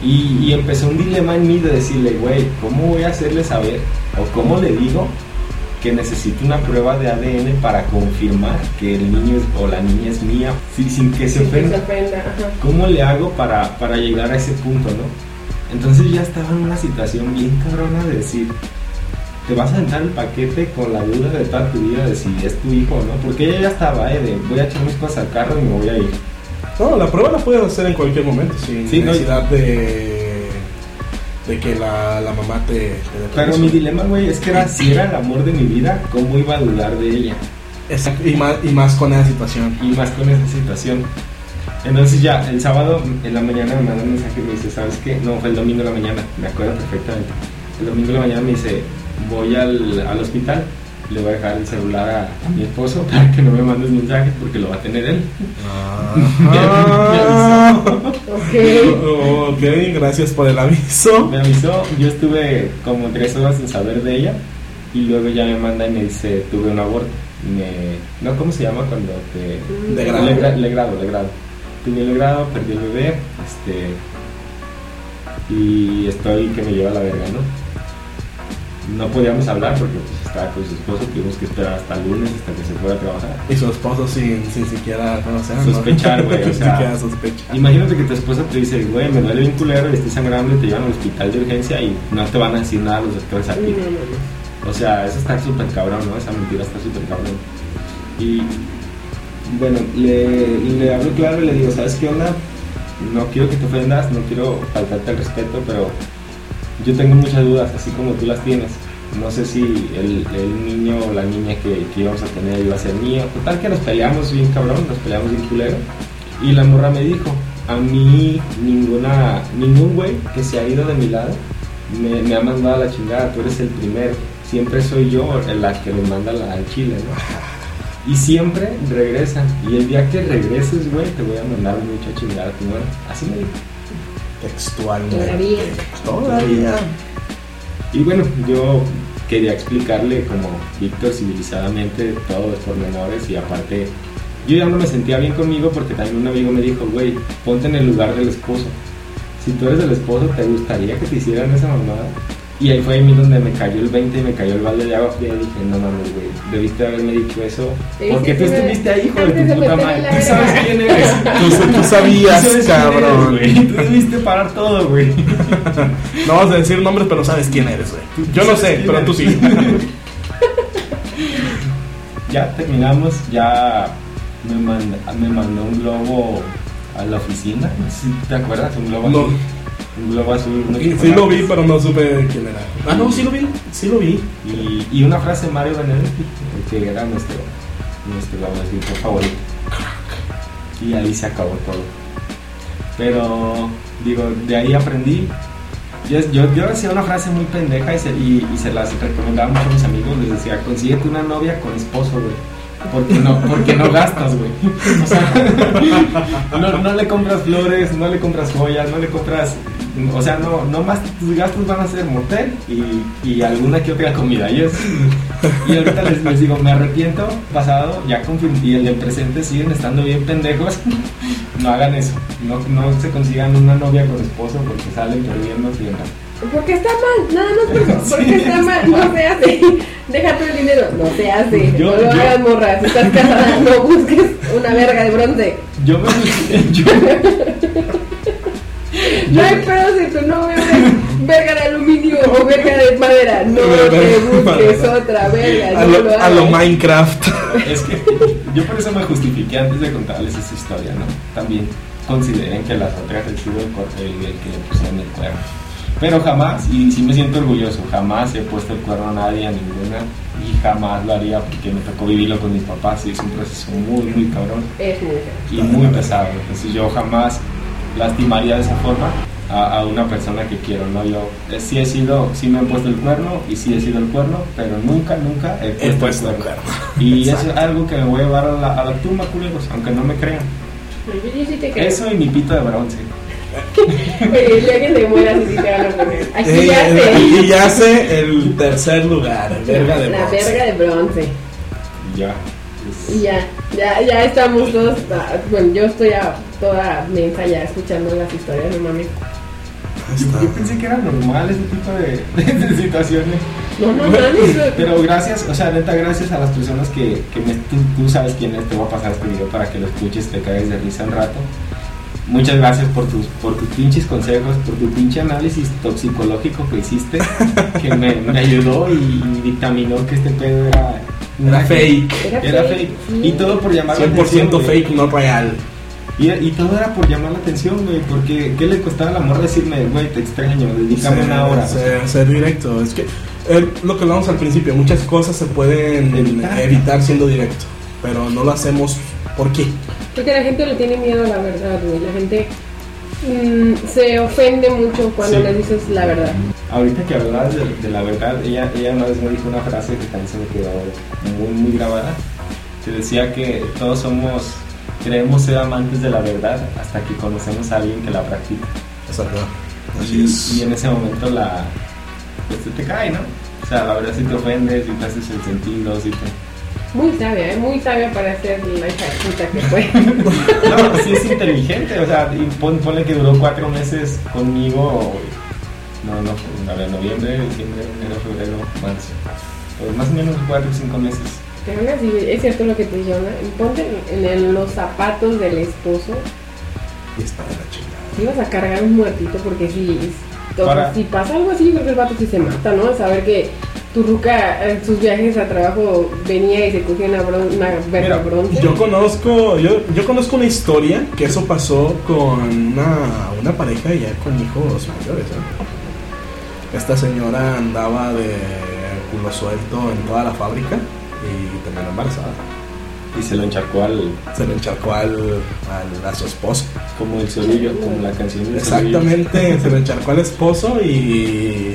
Y, y empezó un dilema en mí de decirle, güey, ¿cómo voy a hacerle saber o cómo le digo que necesito una prueba de ADN para confirmar que el niño es- o la niña es mía sí, sin que se Sí, que se ofenda? ¿Cómo le hago para, para llegar a ese punto, no? Entonces ya estaba en una situación bien cabrona de decir, te vas a entrar el paquete con la duda de toda tu vida de si es tu hijo o no, porque ella ya estaba, eh, de voy a echar mis cosas al carro y me voy a ir. No, la prueba la puedes hacer en cualquier momento, sin Sí, no, necesidad de, de que la, la mamá te, te Pero mi dilema, güey, es que era, si era el amor de mi vida, ¿cómo iba a dudar de ella? Exacto, y, más, y más con esa situación. Y más con esa situación. Entonces ya, el sábado en la mañana me manda un mensaje y me dice, ¿sabes qué? No, fue el domingo en la mañana, me acuerdo perfectamente. El domingo en la mañana me dice, voy al, al hospital, le voy a dejar el celular a, a mi esposo para que no me mandes mensajes porque lo va a tener él. Ah. Ok. ok, gracias por el aviso. Me avisó, yo estuve como tres horas sin saber de ella y luego ya me manda y me dice, tuve un aborto. Me, no, ¿cómo se llama cuando te... De grado. Legra- legrado, legrado. Tuve el legrado, perdí el bebé, este... Y estoy que me lleva a la verga, ¿no? No podíamos hablar porque pues, estaba con su esposo, tuvimos que esperar hasta el lunes, hasta que se fuera a trabajar. Y su esposo sin, sin siquiera conocer. ¿no? Sospechar, güey, o sin sea. siquiera sospechar. Imagínate que tu esposa te dice, güey, me duele bien culero y estoy sangrando y te llevan al hospital de urgencia y no te van a decir nada los doctores a No, ti. no, no. O sea, eso está súper cabrón, ¿no? Esa mentira está súper cabrón. Y bueno, le, le hablo claro y le digo, ¿sabes qué onda? No quiero que te ofendas, no quiero faltarte el respeto, pero yo tengo muchas dudas, así como tú las tienes. No sé si el, niño o la niña que, que íbamos a tener iba a ser mío. Total que nos peleamos bien cabrón, nos peleamos bien culero. Y la morra me dijo, a mí ninguna, ningún güey que se ha ido de mi lado me, ha mandado a la chingada, tú eres el primero. Siempre soy yo la que le manda al chile, ¿no? Y siempre regresan. Y el día que regreses, güey, te voy a mandar mucho a chingar a tu madre. Así me dijo. Textualmente. Todavía. Todavía. Y bueno, yo quería explicarle como Víctor civilizadamente todos los pormenores y aparte yo ya no me sentía bien conmigo porque también un amigo me dijo, güey, ponte en el lugar del esposo. Si tú eres el esposo, ¿te gustaría que te hicieran esa mamada? Y ahí fue a mí donde me cayó el 20 y me cayó el balde de agua fría y dije, no mames, güey, debiste haberme dicho eso. Porque tú estuviste ahí, hijo de tu puta madre. Tú sabes quién eres. Tú, tú Tú sabías, quién cabrón. eres, güey. Tú debiste parar todo, güey. No vamos a decir nombres, pero sabes quién eres, güey. Yo no ¿Sabes sé, pero tú sí. ya terminamos, ya me, manda, me mandó un globo a la oficina. ¿Te acuerdas? Un globo No. Sí lo vi, pero no supe quién era. Ah, no, sí lo vi. Sí lo vi. Y, y una frase de Mario Benedetti, que era nuestro, nuestro escritor favorito. Y ahí se acabó todo. Pero, digo, de ahí aprendí. Yo, yo, yo decía una frase muy pendeja y se, y, y se las recomendaba mucho a mis amigos. Les decía, consíguete una novia con esposo, güey. Porque no, porque no gastas, güey. O sea, no, no le compras flores, no le compras joyas, no le compras. O sea, no, no más tus gastos van a ser motel y, y alguna que otra comida. Y, es, y ahorita les, les digo, me arrepiento, pasado, ya confirmé, y el del presente siguen estando bien pendejos. No hagan eso. No, no se consigan una novia con esposo porque salen perdiendo tiempo. Porque está mal, nada más por eso. Porque Sí. está mal, no se hace. Deja todo el dinero, no se hace. Yo- no lo yo- hagas, morra. Si estás casada, no busques una verga de bronce. Yo me. Yo, No hay pedo si tu novio es verga de aluminio o verga de madera. No te busques otra verga. A No lo, lo a lo hagas. Minecraft. Es que yo por eso me justifiqué antes de contarles esta historia, ¿no? También consideren que las otras el, cor- el, el que le pusieron el cuerno. Pero jamás, y sí me siento orgulloso, jamás he puesto el cuerno a nadie, a ninguna, y jamás lo haría porque me tocó vivirlo con mis papás y es un proceso muy, muy cabrón Es muy y muy pesado. Entonces yo jamás lastimaría de esa forma. a, a una persona que quiero, ¿no? Yo eh, sí he sido, sí me han puesto el cuerno y sí he sido el cuerno, pero nunca, nunca he puesto, He puesto el el cuerno. cuerno. Y eso es algo que me voy a llevar a la, a la tumba, culeros, aunque no me crean. Yo, yo sí te creo. Eso y mi pito de bronce. El día que se muera, sí, sí te van a poner. Aquí Eh, y el tercer lugar, verga de La bronce. verga de bronce. Y ya. Y ya, ya, ya estamos todos. Bueno, yo estoy a toda mensa ya escuchando las historias, no mames. Yo, yo pensé que era normal ese tipo de, de situaciones. No, no mames. Pero gracias, o sea, neta, gracias a las personas que, que me, tú, tú sabes quién es, te voy a pasar este video para que lo escuches, te caes de risa un rato. Muchas gracias por tus, por tus pinches consejos, por tu pinche análisis toxicológico que hiciste, que me, me ayudó y dictaminó que este pedo era, Era fake. Era, Era fake, fake. sí. Y todo por llamar la 100% atención. güey. fake, no real. Y, y todo era por llamar la atención, güey, porque ¿qué le costaba al amor decirme, güey, te extraño, dedícame Ser- una hora? Ser, ser directo. Es que eh, lo que hablamos al principio, muchas cosas se pueden Evitar. evitar, siendo directo, pero no lo hacemos. ¿Por qué? Porque la gente le tiene miedo a la verdad, güey. La gente mm, se ofende mucho cuando Sí. le dices la verdad. Ahorita que hablabas de, de la verdad, ella, ella una vez me dijo una frase que también se me quedó muy, muy grabada, que decía que todos somos, creemos ser amantes de la verdad hasta que conocemos a alguien que la practica. Exacto. Así Y, es. y en ese momento la, pues se te cae, ¿no? O sea, la verdad si te ofendes, si te haces el sentido, si te... Muy sabia, ¿eh? Muy sabia para ser la hija puta que fue. No, sí es inteligente, o sea, y pon- ponle que duró cuatro meses conmigo, no, no, a ver, noviembre, diciembre, enero, febrero, marzo, Pues más o menos cuatro o cinco meses. Pero aún así, es cierto lo que te dijeron, ¿no? ponte en, en los zapatos del esposo. Y está de la chingada. Ibas a cargar un muertito porque si, Para- si pasa algo así, yo creo que el vato sí se mata, ¿no? Saber que tu ruca en sus viajes a trabajo venía y se cogía una, bron- una verga bronce. Yo conozco, yo, yo conozco una historia que eso pasó con una, una pareja ya con hijos mayores. ¿eh? Esta señora andaba de culo suelto en toda la fábrica y terminó embarazada. Y se lo encharcó al, Se le encharcó al, al- a su esposo. como el solillo, como la canción del Exactamente, se le encharcó al esposo y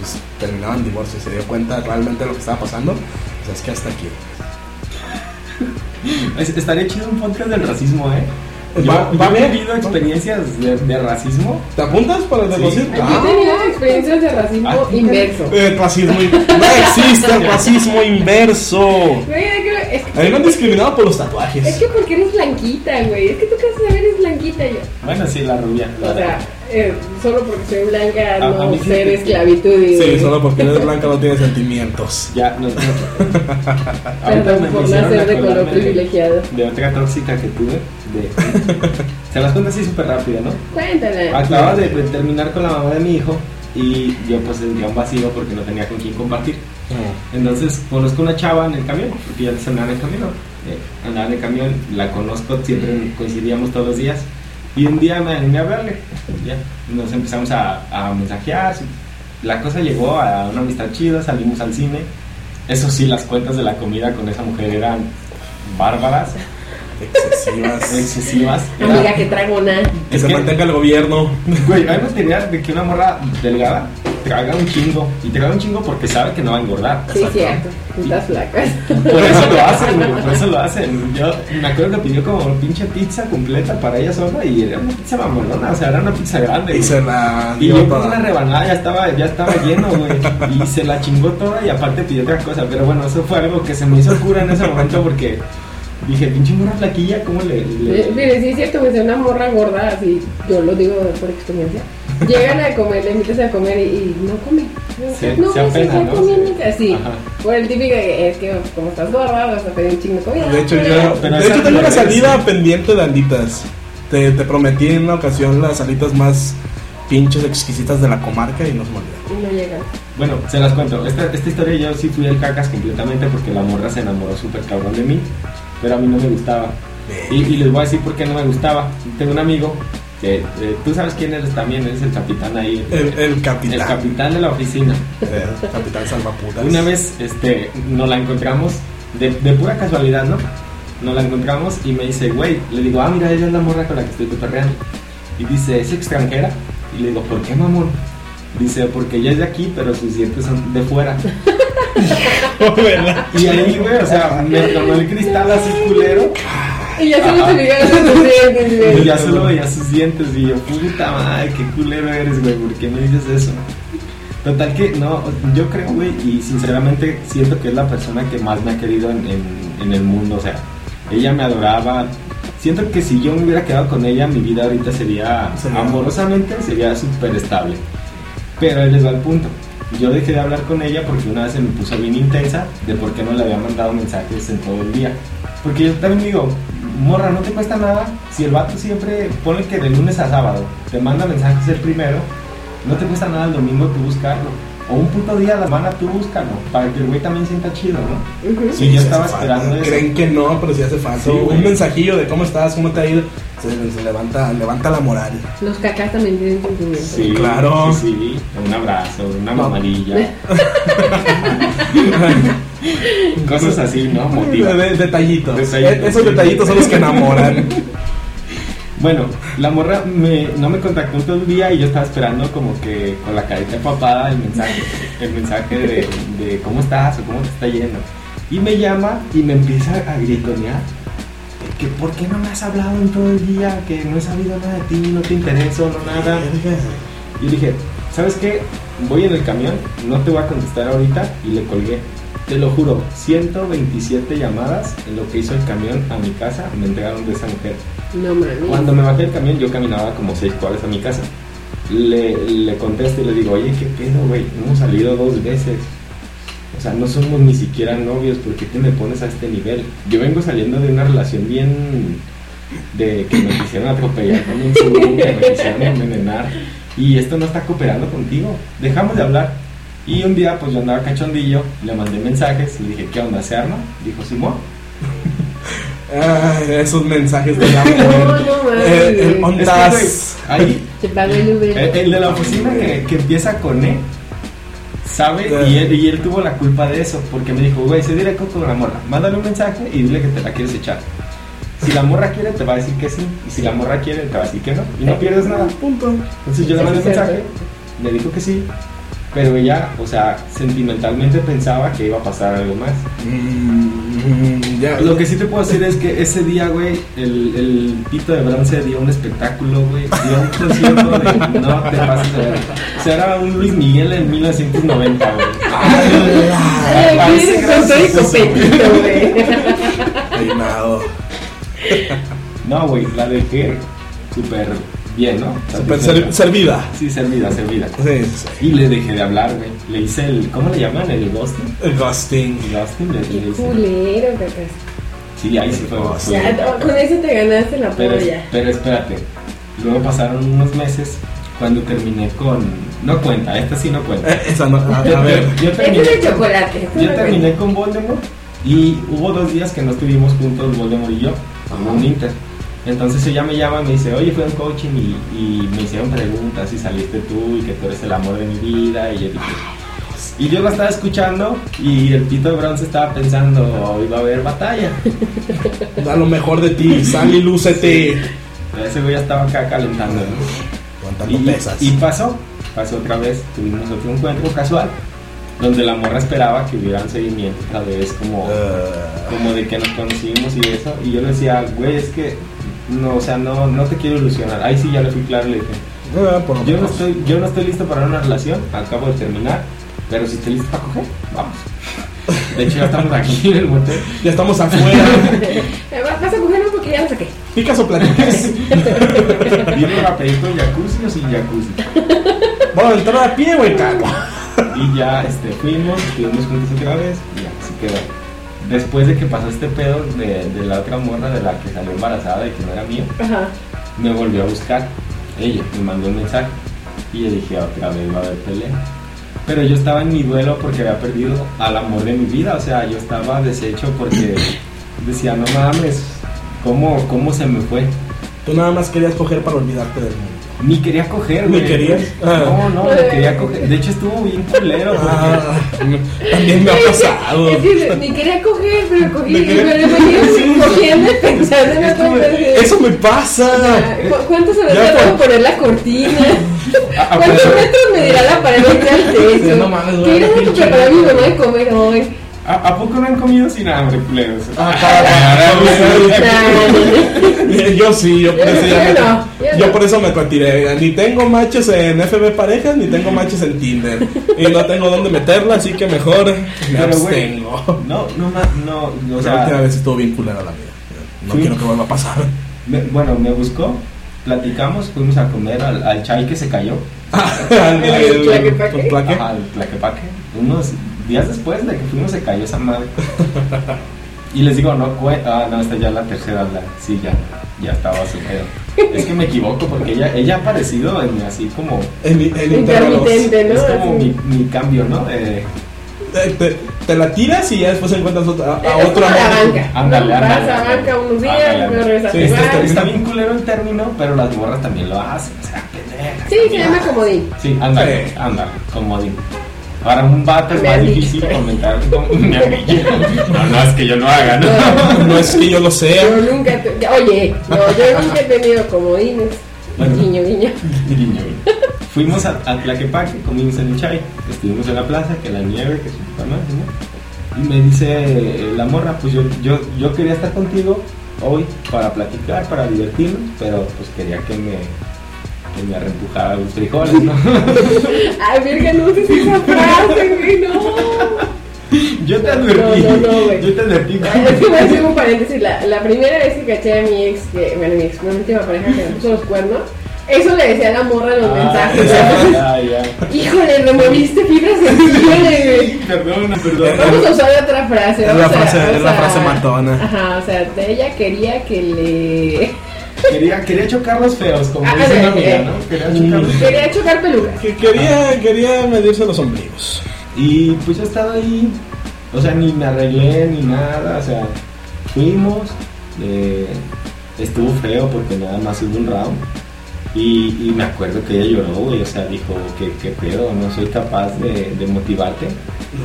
pues, terminaban en divorcio. Se dio cuenta realmente de lo que estaba pasando. Pues es que hasta aquí. Estaría chido un podcast del racismo, ¿eh? Yo, Va- yo he vivido experiencias de, de racismo. ¿Te apuntas para el Sí. Yo he tenido experiencias de racismo Ah. inverso. El racismo no existe el racismo inverso. Güey, es que- es que- A mí me han discriminado por los Es tatuajes. que porque eres blanquita, güey. Es que tú saber eres blanquita yo. Bueno, sí, la rubia. O sea, eh, solo porque soy blanca A- no a mí sí ser esclavitud. y- Sí, solo porque eres blanca no tiene sentimientos. Ya, no, no. Ahorita me por nacer de color privilegiado. de otra tóxica que tuve. De... Se las cuento así súper rápido, ¿no? Cuéntala. Acababa de, de terminar con la mamá de mi hijo y yo pues sentía un vacío porque no tenía con quién compartir. Entonces conozco una chava en el camión, porque ya antes andaba en el camión. eh, andaba en el camión, la conozco, siempre coincidíamos todos los días. Y un día me animé a hablarle. Ya, nos empezamos a, a mensajear. La cosa llegó a una amistad chida, salimos al cine. Eso sí, las cuentas de la comida con esa mujer eran bárbaras, Excesivas. excesivas. Era- Amiga, que tragona. Que Es se que- mantenga el gobierno. Güey, hay más teoría de que una morra delgada traga un chingo. Y traga un chingo porque sabe que no va a engordar. Sí, cierto. Estás flacas. Por eso lo hacen, güey, por eso lo hacen. Yo me acuerdo que pidió como pinche pizza completa para ella sola y era una pizza mamolona, o sea, era una pizza grande. Y güey. se la Y yo con una rebanada ya estaba, ya estaba lleno, güey. Y se la chingó toda y aparte pidió otra cosa. Pero bueno, eso fue algo que se me hizo cura en ese momento porque dije, pinche morra flaquilla, ¿cómo le...? le- Mire, sí es cierto, pues de una morra gorda, así, yo lo digo por experiencia. Llegan a comer, le invitas a comer y, y no come. Se- no, se sí, ya ¿no? comí, Sí. Así. Ajá. Por el típico que es que como estás gorda, vas a pedir un chingo de comida. De hecho, Pero- yo, Pero de hecho tengo una salida versión. pendiente de alitas. Te, te prometí en una ocasión las alitas más pinches exquisitas de la comarca y no se me olvidó. Y no llegan. Bueno, se las cuento. Esta, esta historia yo sí fui el cacas completamente porque la morra se enamoró súper cabrón de mí, pero a mí no me gustaba. Y, y les voy a decir por qué no me gustaba. Tengo un amigo que eh, tú sabes quién eres también, eres el capitán ahí. El, el el capitán. capitán de la oficina. El capitán salvaputas. Una vez este, nos la encontramos, de, de pura casualidad, ¿no? Nos la encontramos y me dice, güey, le digo, ah, mira, ella es la morra con la que estoy cotorreando. Y dice, ¿es extranjera? Y le digo, ¿por qué, mamón? Dice, porque ella es de aquí, pero sus dientes son de fuera. Y ahí, güey, o sea, me tomó el cristal así culero. Y ya solo Ajá. se veían sus dientes, güey. Y ya solo veía sus dientes. Y yo, puta madre, qué culero eres, güey, ¿por qué me dices eso? Total que, no, yo creo, güey, y sinceramente siento que es la persona que más me ha querido en, en- en el mundo. O sea, ella me adoraba. Siento que si yo me hubiera quedado con ella, mi vida ahorita sería, Sería- amorosamente, sería súper estable. Pero ahí les va el punto. Yo dejé de hablar con ella porque una vez se me puso bien intensa de por qué no le había mandado mensajes en todo el día. Porque yo también digo, morra, no te cuesta nada. Si el vato siempre pone que de lunes a sábado te manda mensajes el primero, no te cuesta nada el domingo tú buscarlo. O un puto día a la semana tú búscalo. Para que el güey también sienta chido, ¿no? Ujú. Sí, yo sí estaba esperando falta. eso. Creen que no, pero sí hace falta. Sí, güey. un mensajillo de cómo estás, cómo te ha ido, se, se levanta, levanta la moral. Los cacas también tienen sentimientos. Sí, Claro. Sí, sí. Un abrazo, una No. mamadilla. Cosas así, ¿no? Motiva. De- detallitos. Detallitos, Eh, Esos sí. detallitos son los que enamoran. Bueno, la morra no me contactó todo el día y yo estaba esperando como que con la carita empapada el mensaje, el mensaje de, cómo estás o cómo te está yendo. Y me llama y me empieza a gritonear que por qué no me has hablado en todo el día, que no he sabido nada de ti, no te intereso, no nada. Y dije, ¿sabes qué? Voy en el camión, no te voy a contestar ahorita y le colgué. Te lo juro, 127 llamadas en lo que hizo el camión a mi casa me entregaron de esa mujer. No mames. Cuando me bajé del camión, yo caminaba como seis cuadras a mi casa. Le, le contesto y le digo, oye, ¿qué pedo, güey? Hemos salido dos veces. O sea, no somos ni siquiera novios, ¿por qué te me pones a este nivel? Yo vengo saliendo de una relación bien... de que me quisieron atropellar con un que me quisieron envenenar. Y esto no está cooperando contigo. Dejamos de hablar. Y un día, pues yo andaba cachondillo, le mandé mensajes y le dije, ¿qué onda? ¿Se arma? Dijo, Simón. Ay, esos mensajes de No, amor. no. Eh, el Es que, ondas. güey, ahí Se pagó el Uber. El, de la oficina que, que empieza con E, sabe, y él, y él tuvo la culpa de eso, porque me dijo, güey, sé directo con la morra, mándale un mensaje y dile que te la quieres echar. Si la morra quiere, te va a decir que sí, y si la morra quiere, te va a decir que no, y no pierdes nada. Punto. Entonces yo le mandé un mensaje, me dijo que sí, pero ella, o sea, sentimentalmente pensaba que iba a pasar algo más. Mm. Lo que sí te puedo decir es que ese día, güey, el, el pito de bronce dio un espectáculo, güey. Dio un concierto de no te pases de ver. O sea, era un Luis Miguel en 1990, güey. Ay, Parece ¿qué con todo y gracioso, copetito, güey. No, güey, la dejé súper bien, ¿no? Servida. Sí, servida, servida. Sí, sí. Y le dejé de hablar, güey. Le hice el, ¿cómo le llaman? El ghosting. El ghosting. El ghosting, le, le hice. culero, cacas. Sí, ahí sí fue. fue- Ya, no, con eso te ganaste la Pero, polla. pero espérate, luego pasaron unos meses cuando terminé con... No cuenta, esta sí no cuenta. Eh, esa no. A, Yo- a ver. yo Este terminé, es de chocolate. yo no terminé con Voldemort y hubo dos días que no estuvimos juntos Voldemort y yo, en un inter. Entonces ella me llama y me dice, oye, fui a un coaching y, y me hicieron preguntas y saliste tú y que tú eres el amor de mi vida. Y yo dije... Y yo la estaba escuchando y el pito de bronce estaba pensando, hoy va a haber batalla. Da lo mejor de ti. Sal y lúcete. Ese güey ya estaba acá calentando, ¿no? Aguantando Y, pesas. y pasó, pasó otra vez, tuvimos otro encuentro casual, donde la morra esperaba que hubiera un seguimiento otra vez, como, Eh, como de que nos conocimos y eso, y yo le decía, güey, es que, no, o sea, no, no te quiero ilusionar, ahí sí ya le fui claro, le dije, por lo yo no estoy, yo no estoy listo para una relación, acabo de terminar, pero si estoy listo para coger, vamos. De hecho ya estamos aquí en el motel. Ya estamos afuera. Eh, va- Vas a cogerlo porque ya lo saqué. ¿Picas o platicas? Viendo rapidito jacuzzi o sin jacuzzi. Bueno, entrar a pie, güey. Y ya este, fuimos, estuvimos juntos otra vez y ya, así quedó. Después de que pasó este pedo de, de la otra morra de la que salió embarazada y que no era mío, Ajá. me volvió a buscar. Ella me mandó un mensaje y yo dije, otra vez va a haber pelea. Pero yo estaba en mi duelo porque había perdido al amor de mi vida, o sea, yo estaba deshecho porque decía, no mames, ¿cómo, cómo se me fue? Tú nada más querías coger para olvidarte del mundo. Ni quería coger, Ni güey. querías. Ah. No, no, ni quería coger. De hecho, estuvo bien culero. porque- Ah, también me ha pasado. Es que ni quería coger, pero cogí. Ni quería- Pero venía cogiendo y pensando en otra. Eso me pasa. ¿Cu- ¿Cuántos horas Ya, tardó por- poner la cortina? ¿Cuántos metros me dirá la pared de al techo? No mames, güey, ¿Qué era lo que mi mamá de comer hoy? ¿A, a poco no han comido sin hambre, culeros? Ah, Yo sí, yo por eso Yo me, no, yo yo no. por eso me retiré. Ni tengo matches en FB Parejas, ni tengo matches en Tinder. Y no tengo dónde meterla, así que mejor me Pero, abstengo. No, no, ma- no, o sea, la última vez estuvo bien culera la vida. No Sí. quiero que vuelva a pasar. me- bueno, me buscó, platicamos, fuimos a comer al, al chai que se cayó, plaque. Ajá, al Tlaquepaque. Unos días después de que fuimos se cayó esa madre. Y les digo, no, cue- ah, no, esta ya es la tercera, la, sí, ya, ya estaba su pedo. Es que me equivoco porque ella, ella ha aparecido en así como, El, el intervalos. Intermitente, ¿no? es como mi, mi cambio, ¿no? Eh, Eh, Te, te la tiras y ya después encuentras otra, a, Es otro amor. banca. Ándale, Vas ándale, a ándale. banca unos días, Ándale, luego regresas Sí, está- está- bien culero el término, pero las morras también lo hacen, o sea, pendejas. Sí, se llama comodín. Sí, ándale, Sí. ándale, comodín. Para un vato es más difícil comentar con mi amiga. No, no, es que yo lo haga, ¿no? No es que yo lo Yo sea. nunca, te- oye, no, yo nunca he tenido comodines. Bueno. Guiño, guiño. Guiño. Fuimos a, a Tlaquepaque, comimos en el chai, estuvimos en la plaza, que la nieve, que es un puta madre, ¿no? Y me dice eh, la morra, pues yo, yo, yo quería estar contigo hoy para platicar, para divertirnos, pero pues quería que me, que me arrempujara los frijoles, ¿no? Ay, virgen, no uses esa frase, güey, no. Yo te No, advertí, no, no, güey. yo te advertí. Ay, Es que voy a hacer un paréntesis. La, la primera vez que caché a mi ex, que, bueno, mi ex, mi última pareja que me puso los cuernos, eso le decía a la morra en los Ah, mensajes. ya, ya. Híjole, removiste fibras sensibles, güey. Perdona, perdona. Vamos a usar otra frase. Es la a- frase- es la a- frase matona. Ajá, o sea, ella quería que le. Quería, quería chocar los feos, como Ah, dice una amiga, ¿no? Quería chocar los. Quería chocar pelucas. Que quería, quería medirse los ombligos. Y pues yo estaba ahí, o sea, ni me arreglé ni nada, o sea, fuimos, eh, estuvo feo porque nada más hubo un round. Y, y me acuerdo que ella lloró, güey, o sea, dijo, ¿qué, qué pedo? No soy capaz de, de motivarte.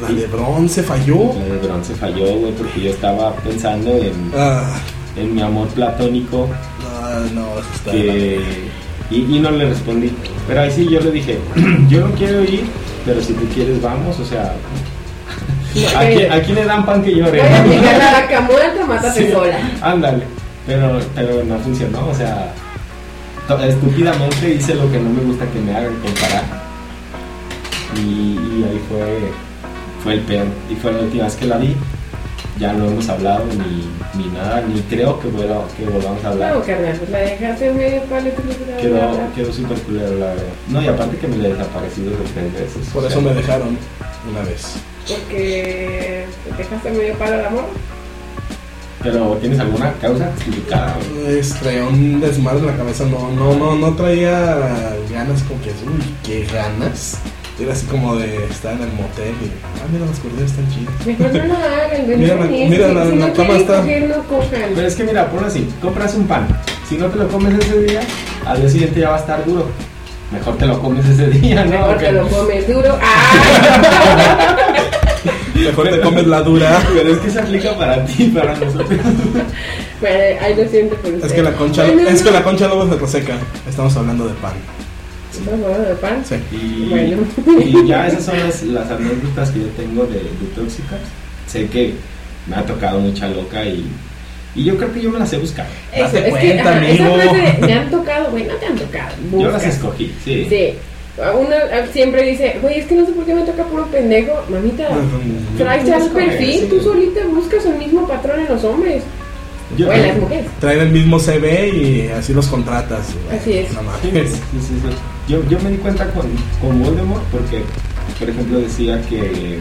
La de bronce falló. La de bronce falló, güey, porque yo estaba pensando en, Ah, en mi amor platónico no, no, eso está. que, y, y no le respondí. Pero ahí sí yo le dije, yo no quiero ir, pero si tú quieres vamos, o sea, aquí, aquí le dan pan que llore. Voy a aplicar la vaca muerta, mátate Sí, sola. Ándale, pero, pero no funcionó, o sea, estúpidamente hice lo que no me gusta que me hagan comparar. Y, y ahí fue, fue el peor, y fue la última vez que la vi. Ya no hemos hablado ni, ni nada, ni creo que, vuelva- que volvamos a hablar. No, carnal, pues la dejaste en medio palo. tú no quieres Quedó, hablar. quedó súper culero, la verdad. No, y aparte que me le he desaparecido de tres veces. Por eso sea, me dejaron una vez. Porque te dejaste en medio palo el amor. Pero, ¿tienes alguna causa justificada? Es, traía un desmadre en la cabeza, no, no, no, no traía ganas como que, uy, qué ganas. Era así como de estar en el motel y, ah, mira, las corderas están chidas. Mejor no lo hagan, güey. Mira no la- mira la- si la no cama está- coger, no cojan. Pero es que mira, ponlo así, compras un pan, si no te lo comes ese día, al día siguiente ya va a estar duro. Mejor te lo comes ese día, ¿no? Mejor te lo comes duro. Mejor te comes la dura. Pero es que se aplica para ti, para nosotros. bueno, ahí lo siento por usted. Es que la concha, Bueno, es que la concha luego se reseca. Estamos hablando de pan. ¿Estamos hablando de pan? Sí. Y, Bueno. y ya esas son las, las anécdotas que yo tengo de, de tóxicas. Sé que me ha tocado mucha loca y, y yo creo que yo me las he buscado. Eso, Date es que cuenta, esa amigo. frase de, me han tocado, güey, no te han tocado. Yo las escogí, sí. Sí. Uno ah, siempre dice, güey, es que no sé por qué me toca puro pendejo. Mamita, traes Tú al escoges, perfil, sí. tú solita buscas el mismo patrón en los hombres. Yo- o en las mujeres. Traen el mismo CV y así los contratas. Así es. No Sí, mames. sí, sí, sí. Yo, yo me di cuenta con, con Voldemort porque, por ejemplo, decía que.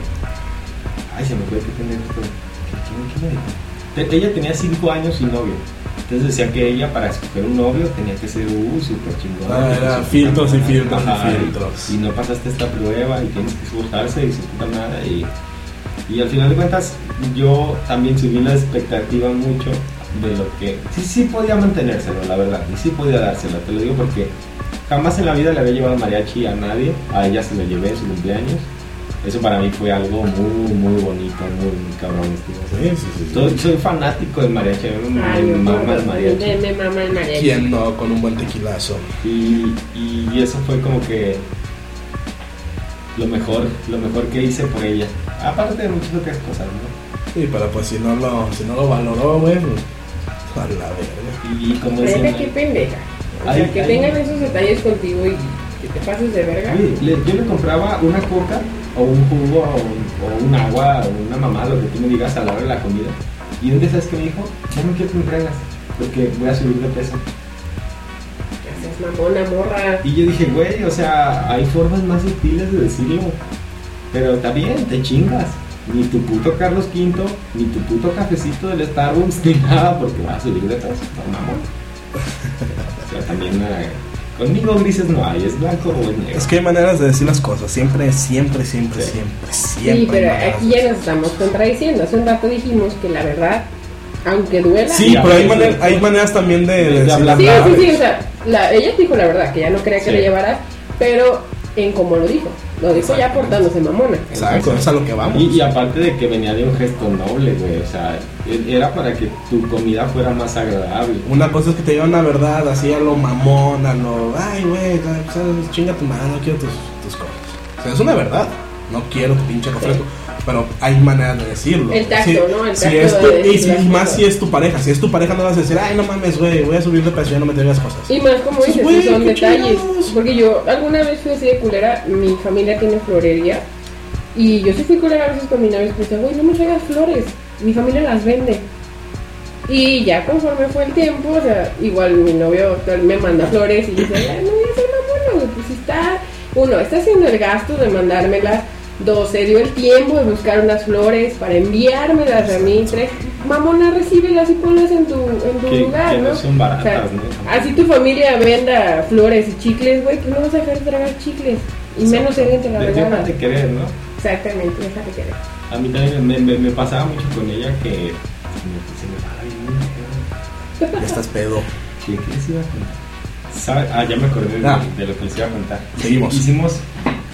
Ay, se me fue que tener esto. Ella tenía 5 años sin novio. Entonces decía que ella para escoger un novio tenía que ser uh, súper chingón. Ah, era filtros y filtros y filtros. Y no pasaste esta prueba y tienes que esforzarse y su puta nada. Y, y al final de cuentas, yo también subí la expectativa mucho de lo que. Sí, sí podía mantenérselo, la verdad. Y sí podía dárselo. Te lo digo porque jamás en la vida le había llevado mariachi a nadie. A ella se lo llevé en su cumpleaños. Eso para mí fue algo muy, muy bonito, muy, muy cabrón. Sí, sí, sí, sí. Soy, soy fanático del mariachi, a mí me, Ay, me mama el mariachi. me, me mama el mariachi. ¿Quién no con un buen tequilazo? Y, y eso fue como que lo mejor, lo mejor que hice por ella. Aparte de muchas otras cosas, ¿no? Sí, pero pues si no lo, si no lo valoró, güey, pues, a la verga. Y como decía, qué pendeja. O Ay, sea, que ay. tengan esos detalles contigo y que te pases de verga. Oye, yo le compraba una coca o un jugo o un, o un agua o una mamá, lo que tú me digas a la hora de la comida. Y un día, ¿sabes qué me dijo? Ya no quiero que me traigas porque voy a subir de peso. Que seas mamona, morra. Y yo dije, güey, o sea, hay formas más sutiles de decirlo. Pero está bien, te chingas. Ni tu puto Carlos V, ni tu puto cafecito del Starbucks, ni nada, porque vas a subir de peso. No, mamón. También eh, conmigo grises no hay, es blanco o es negro. Es que hay maneras de decir las cosas, siempre, siempre, siempre, Sí. siempre, siempre. Sí, pero aquí ya nos estamos contradiciendo. Hace un rato dijimos que la verdad, aunque duela. Sí, pero hay, maneras, sí. hay maneras también de, De de decir hablar. Sí, sí, sí, o sea, la- ella dijo la verdad, que ya no creía que Sí. le llevara, pero en cómo lo dijo. Lo dijo ya portándose mamona. Exacto, es a lo que vamos. Y, y aparte de que venía de un gesto noble, güey, o sea, e- era para que tu comida fuera más agradable. Una cosa es que te digan la verdad, así a lo mamón, a lo, ay, güey, pues, chinga tu madre, no quiero tus, tus cosas. O sea, es una verdad, no quiero tu pinche refresco, pero hay maneras de decirlo. El tacto, Si- ¿no? El si tacto es tu- de y, si- las más si es tu pareja, si es tu pareja no vas a decir, ay, no mames, güey, voy a subir de peso, ya no me traigas cosas. Y más como dices, son detalles. Porque yo alguna vez fui así de culera, mi familia tiene florería. Y yo sí fui culera a veces con mi novio, pues güey, no me traigas flores, mi familia las vende. Y ya conforme fue el tiempo, o sea, igual mi novio me manda flores y dice, "Ay, no voy a ser mamona, güey, pues está, uno, está haciendo el gasto de mandármelas, dos, se dio el tiempo de buscar unas flores para enviármelas a mí, tres, mamona, recíbelas y ponlas en tu, en tu Que, lugar, que ¿no? no son baratas, O sea, ¿no? Así tu familia venda flores y chicles, güey, pues no vas a dejar de tragar chicles. Y menos alguien te la De- regala. Déjate querer, ¿no? Exactamente, déjate querer. A mí también me, me- me pasaba mucho con ella que se me, se me paraba bien. Ya estás pedo. ¿Qué, qué les iba a contar? ¿Sabe? Ah, ya me acordé de, de lo que les iba a contar. Seguimos. Hicimos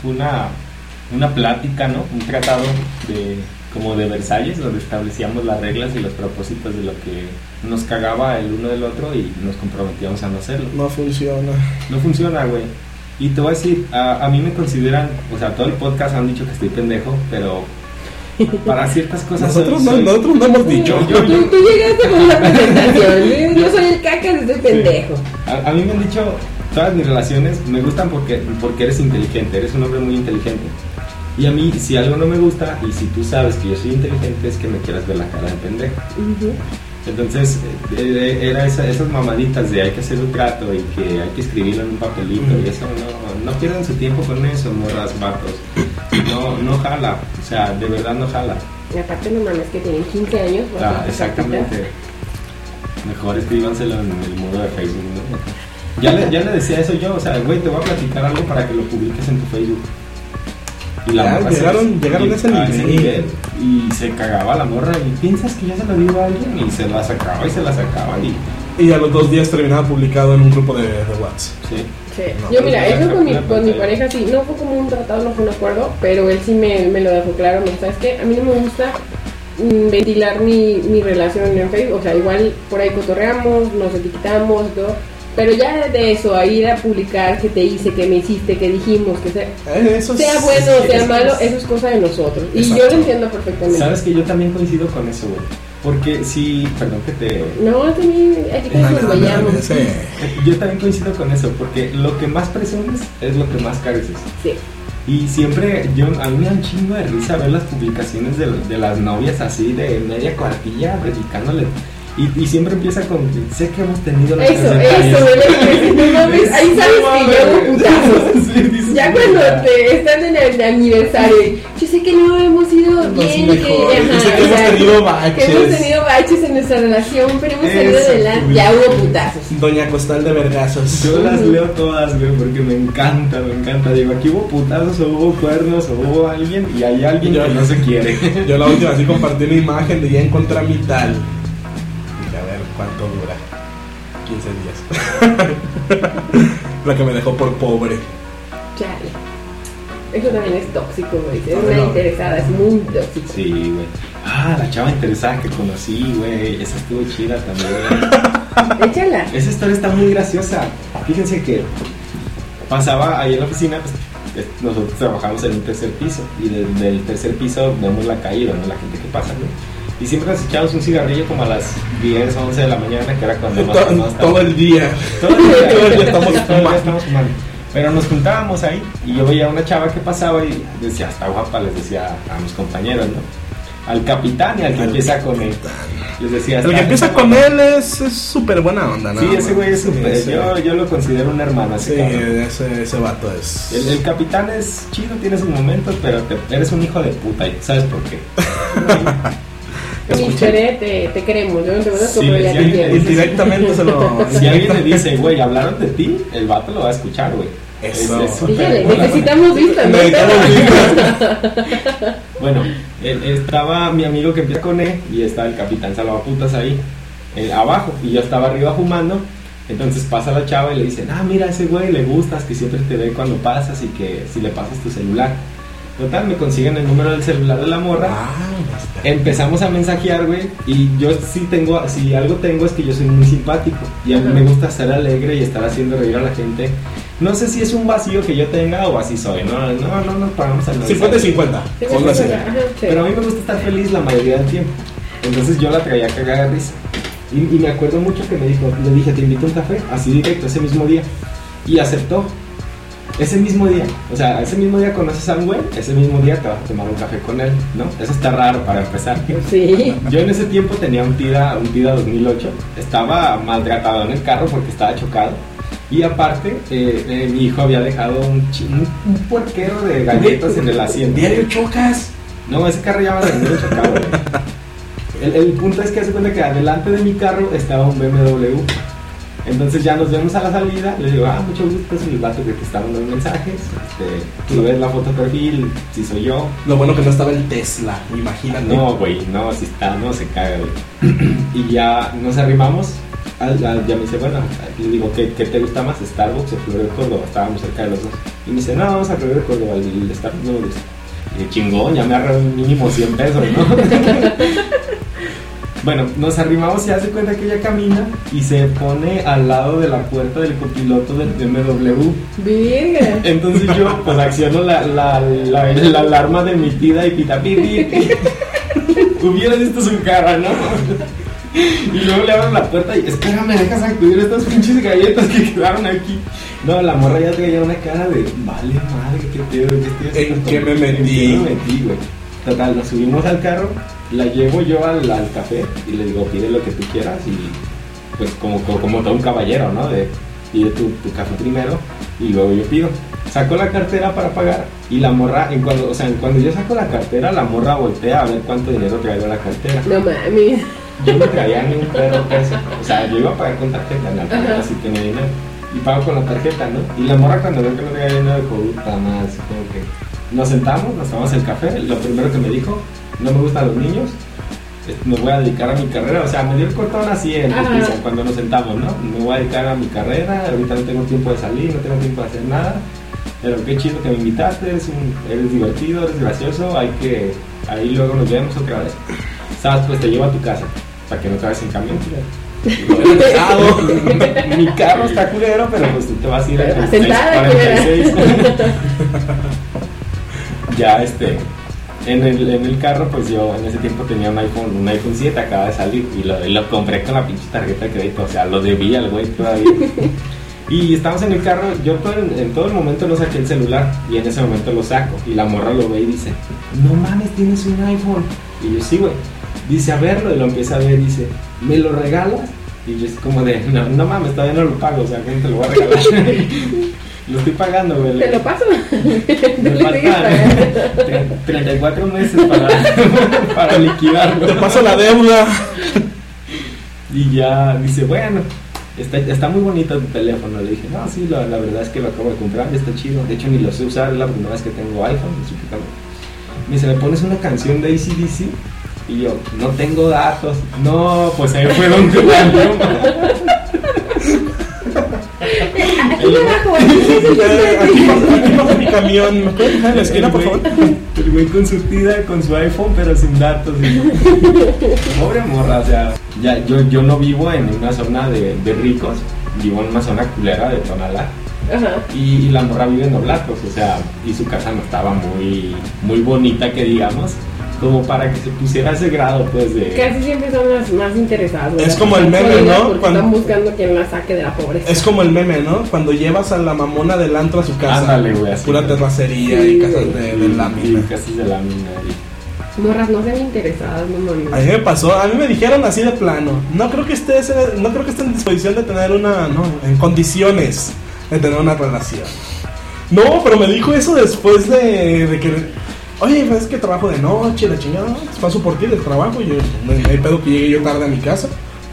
una, una plática, ¿no? Un tratado de como de Versalles, donde establecíamos las reglas y los propósitos de lo que nos cagaba el uno del otro y nos comprometíamos a no hacerlo. No funciona. No funciona, güey. Y te voy a decir, a, a mí me consideran, o sea, todo el podcast han dicho que estoy pendejo, pero para ciertas cosas soy- Nosotros no, soy- nosotros no hemos dicho. Yo- yo- tú, tú llegaste con la presentación. ¿eh? Yo soy el caca de este pendejo. A, a mí me han dicho, todas mis relaciones me gustan porque, porque eres inteligente, eres un hombre muy inteligente. Y a mí, si algo no me gusta, y si tú sabes que yo soy inteligente, es que me quieras ver la cara de pendejo. Entonces, eh, eh, era esa- esas mamaditas de hay que hacer un trato y que hay que escribirlo en un papelito y eso, no, no pierdan su tiempo con eso, morras, vatos. No, no jala, o sea, de verdad no jala. Y aparte, no mames, que tienen 15 años. Ah, exactamente. Mejor escríbanselo en el muro de Facebook, ¿no? Ya le, ya le decía eso yo, o sea, güey, te voy a platicar algo para que lo publiques en tu Facebook. Y Ya, morra se- llegaron- llegaron a ese nivel. Y se cagaba la morra y piensas que ya se lo digo a alguien y se la sacaba y se la sacaba y Y a los dos días terminaba publicado en un grupo de, de WhatsApp. sí. Sí. No, Yo mira, eso con mi, la con mi pareja sí, no fue como un tratado, no fue un acuerdo, pero él sí me, me lo dejó claro, me dijo, ¿sabes qué? A mí no me gusta mm, ventilar mi, mi relación en Facebook, o sea, igual por ahí cotorreamos, nos etiquetamos y todo, pero ya de eso, a ir a publicar que te hice, que me hiciste, que dijimos, que sea, Eso sea bueno o sea es- malo, eso es cosa de nosotros. Y yo lo entiendo perfectamente. Sabes que yo también coincido con eso, güey. Porque si, perdón que te No, también, aquí dale, sí. Yo también coincido con eso, porque lo que más presumes es lo que más careces. Sí. Y siempre, yo, a mí me da un chingo de risa ver las publicaciones de, de las novias así de media cuartilla, dedicándole. Y, y siempre empieza con, sé que hemos tenido Eso, nuestros eso, detalles". no mames, ahí sabes que ya hubo putazos. Sí, Ya cuando te están en el aniversario, yo sé que no hemos ido bien, que, Yo sé que o hemos sea, tenido que baches. hemos tenido baches en nuestra relación, pero hemos salido Eso, adelante, ya hubo putazos. Doña Costal de Vergazos. Yo las leo todas, güey, porque me encanta, me encanta. Digo, aquí hubo putazos, o hubo cuernos, o hubo alguien, y hay alguien Yo- que no se quiere. Yo la última así compartí una imagen de ya encontré a mi tal. Cuánto dura. 15 días. La que me dejó por pobre. Chale. Eso también es tóxico, güey. Es No, una no. interesada, es muy tóxico. Sí, güey. Ah, la chava interesada que conocí, güey. Esa estuvo chida también. Échala. Esa historia está muy graciosa. Fíjense que pasaba ahí en la oficina, pues, eh, nosotros trabajamos en un tercer piso y desde el tercer piso vemos la calle, ¿no? La gente que pasa, güey. Y siempre nos echamos un cigarrillo como a las 10, 11 de la mañana, que era cuando más To- más todo el día. todo el día, Todo el día estamos todo el día fumando. estamos fumando. Pero nos juntábamos ahí y yo veía a una chava que pasaba y decía, está guapa, les decía a mis compañeros, ¿no? Al capitán y al que empieza con él. Les decía, El que "Está- empieza con guapa". él es súper buena onda, ¿no? Sí, ese güey es súper. Sí. Yo, yo lo considero un hermano. Ese Sí, cabrón. ese, ese vato es. El, el capitán es chido, tiene sus momentos, pero te- eres un hijo de puta sabes por qué. Eh, te, te queremos. Yo no te conozco, Sí, pero ya sí, te sí, quiero. Indirectamente se lo. Si alguien le dice, güey, hablaron de ti, el vato lo va a escuchar, güey. Eso. Dígale, buena necesitamos vistas, ¿no? Necesitamos Bueno, él- estaba mi amigo que empieza con E y está el capitán salvaputas ahí, eh, abajo, y yo estaba arriba fumando. Entonces pasa la chava y le dicen, ah, mira, a ese güey le gustas, que siempre te ve cuando pasas y que si le pasas tu celular. Total, me consiguen el número del celular de la morra. Ah, está. Empezamos a mensajear, güey, y yo sí tengo, si algo tengo es que yo soy muy simpático y a mí me gusta ser alegre y estar haciendo reír a la gente. No sé si es un vacío que yo tenga o así soy, no, no, no nos pagamos al 50 y 50. Sí, Ponlo así. ajá, sí. Pero a mí me gusta estar feliz la mayoría del tiempo. Entonces yo la traía cagada de risa. Y, y me acuerdo mucho que me dijo, le dije, te invito a un café, así directo, ese mismo día. Y aceptó. Ese mismo día, o sea, ese mismo día conoces a un güey, ese mismo día te vas a tomar un café con él, ¿no? Eso está raro para empezar. Sí. Yo en ese tiempo tenía un Tida, un Tida 2008, estaba maltratado en el carro porque estaba chocado. Y aparte, eh, eh, mi hijo había dejado un, chi- un, puerquero de galletas en el asiento. Diario chocas. No, ese carro ya va a venir chocado. güey. El, el punto es que hace cuenta que adelante de mi carro estaba un BMW. Entonces ya nos vemos a la salida. Le digo, ah, mucho gusto, soy el vato que te está mensajes. Este, tú ves la foto de perfil, si soy yo. Lo bueno que no estaba el Tesla, imagínate. No, güey, no, si está, no se caga, güey. y ya nos arrimamos. al- ya me dice, bueno, le digo, ¿qué, qué te gusta más? ¿Starbucks o Florida de Córdoba? Estábamos cerca de los dos. Y me dice, no, vamos a Florida de Córdoba, el, Starbucks no me gusta. Y dije, chingón, ya me agarré mínimo 100 pesos, ¿no? bueno, nos arrimamos y hace cuenta que ella camina y se pone al lado de la puerta del copiloto del BMW. Virga. Entonces yo pues acciono la, la, la, la alarma de mi tida y pita pi, pi, pi. Hubiera visto su cara, ¿no? Y luego le abro la puerta y espérame, deja sacudir estas pinches galletas que quedaron aquí. No, la morra ya traía una cara de vale madre, qué pedo, qué estoy haciendo? ¿En qué me metí? ¿En qué me metí, güey? Total, nos subimos al carro, la llevo yo al, al café y le digo, pide lo que tú quieras y pues como, como, como todo un caballero, ¿no? De pide tu, tu café primero y luego yo pido. Saco la cartera para pagar y la morra, en cuando, o sea, en cuando yo saco la cartera, la morra voltea a ver cuánto dinero traigo en la cartera. No mames. Yo no traía ni un perro peso. O sea, yo iba a pagar con tarjeta, en la tarjeta Ajá. sí tenía dinero. Y pago con la tarjeta, ¿no? Y la morra cuando veo que no traía dinero, dijo, puta madre, así como que... Nos sentamos, nos tomamos el café, lo primero que me dijo, no me gustan los niños, eh, me voy a dedicar a mi carrera, o sea, me dio el cortón así en cuando nos sentamos, ¿no? Me voy a dedicar a mi carrera, ahorita no tengo tiempo de salir, no tengo tiempo de hacer nada, pero qué chido que me invitaste, eres, un- eres divertido, eres gracioso, hay que, ahí luego nos vemos otra vez. Sabes, pues te llevo a tu casa, para que no te vayas en camión, mi carro está culero, pero pues tú te vas a ir a Pero 36, sentada, 46. ya este en el, en el carro pues yo en ese tiempo tenía un iPhone, un iPhone 7 acaba de salir y lo, compré con la pinche tarjeta de crédito, o sea, lo debía al güey todavía. Y estamos en el carro, yo todo en todo el momento no saqué el celular y en ese momento lo saco y la morra lo ve y dice, no mames, tienes un iPhone. Y yo sí, güey. Dice, a verlo y lo empieza a ver y dice, ¿me lo regalas? Y yo es como de, no, no mames, todavía no lo pago, o sea, ¿quién te lo va a regalar? lo estoy pagando, güey. Te lo paso. Me sigues faltan pagando. tre- 34 meses para, para liquidarlo. Te paso la deuda. Y ya dice, bueno, está, está muy bonito tu teléfono. Le dije, no, sí, la, la verdad es que lo acabo de comprar, está chido. De hecho, ni lo sé usar, es la primera vez que tengo iPhone. Me dice, ¿me pones una canción de ACDC? Y yo, no tengo datos. No, pues ahí fue donde. aquí abajo, aquí mi camión. ¿Me puedes dejar en la esquina, El por güey- favor? El güey con su tida, con su iPhone, pero sin datos. y- Pobre morra, o sea, ya, yo, yo no vivo en una zona de, de ricos, vivo en una zona culera de Tonalá. Ajá. Y, y la morra vive en Oblacos, o sea, y su casa no estaba muy, muy bonita, que digamos, como para que se pusiera a ese grado, pues, de... Casi siempre son las más interesadas. güey. Es como el meme, ¿no? Cuando- están buscando quien la saque de la pobreza. Es como el meme, ¿no? Cuando llevas a la mamona del antro a su casa. Ándale, güey, así. Pura terracería Sí, y casas de, de lámina. Y casas de lámina. y- Morras no sean interesadas, no A no. mí me pasó, a mí me dijeron así de plano. No creo que estés, no creo que esté en disposición de tener una, no, en condiciones de tener una relación. No, pero me dijo eso después de, de que, oye, pues es que trabajo de noche, la chingada, pues paso por ti del trabajo y yo, no hay pedo que llegue yo tarde a mi casa.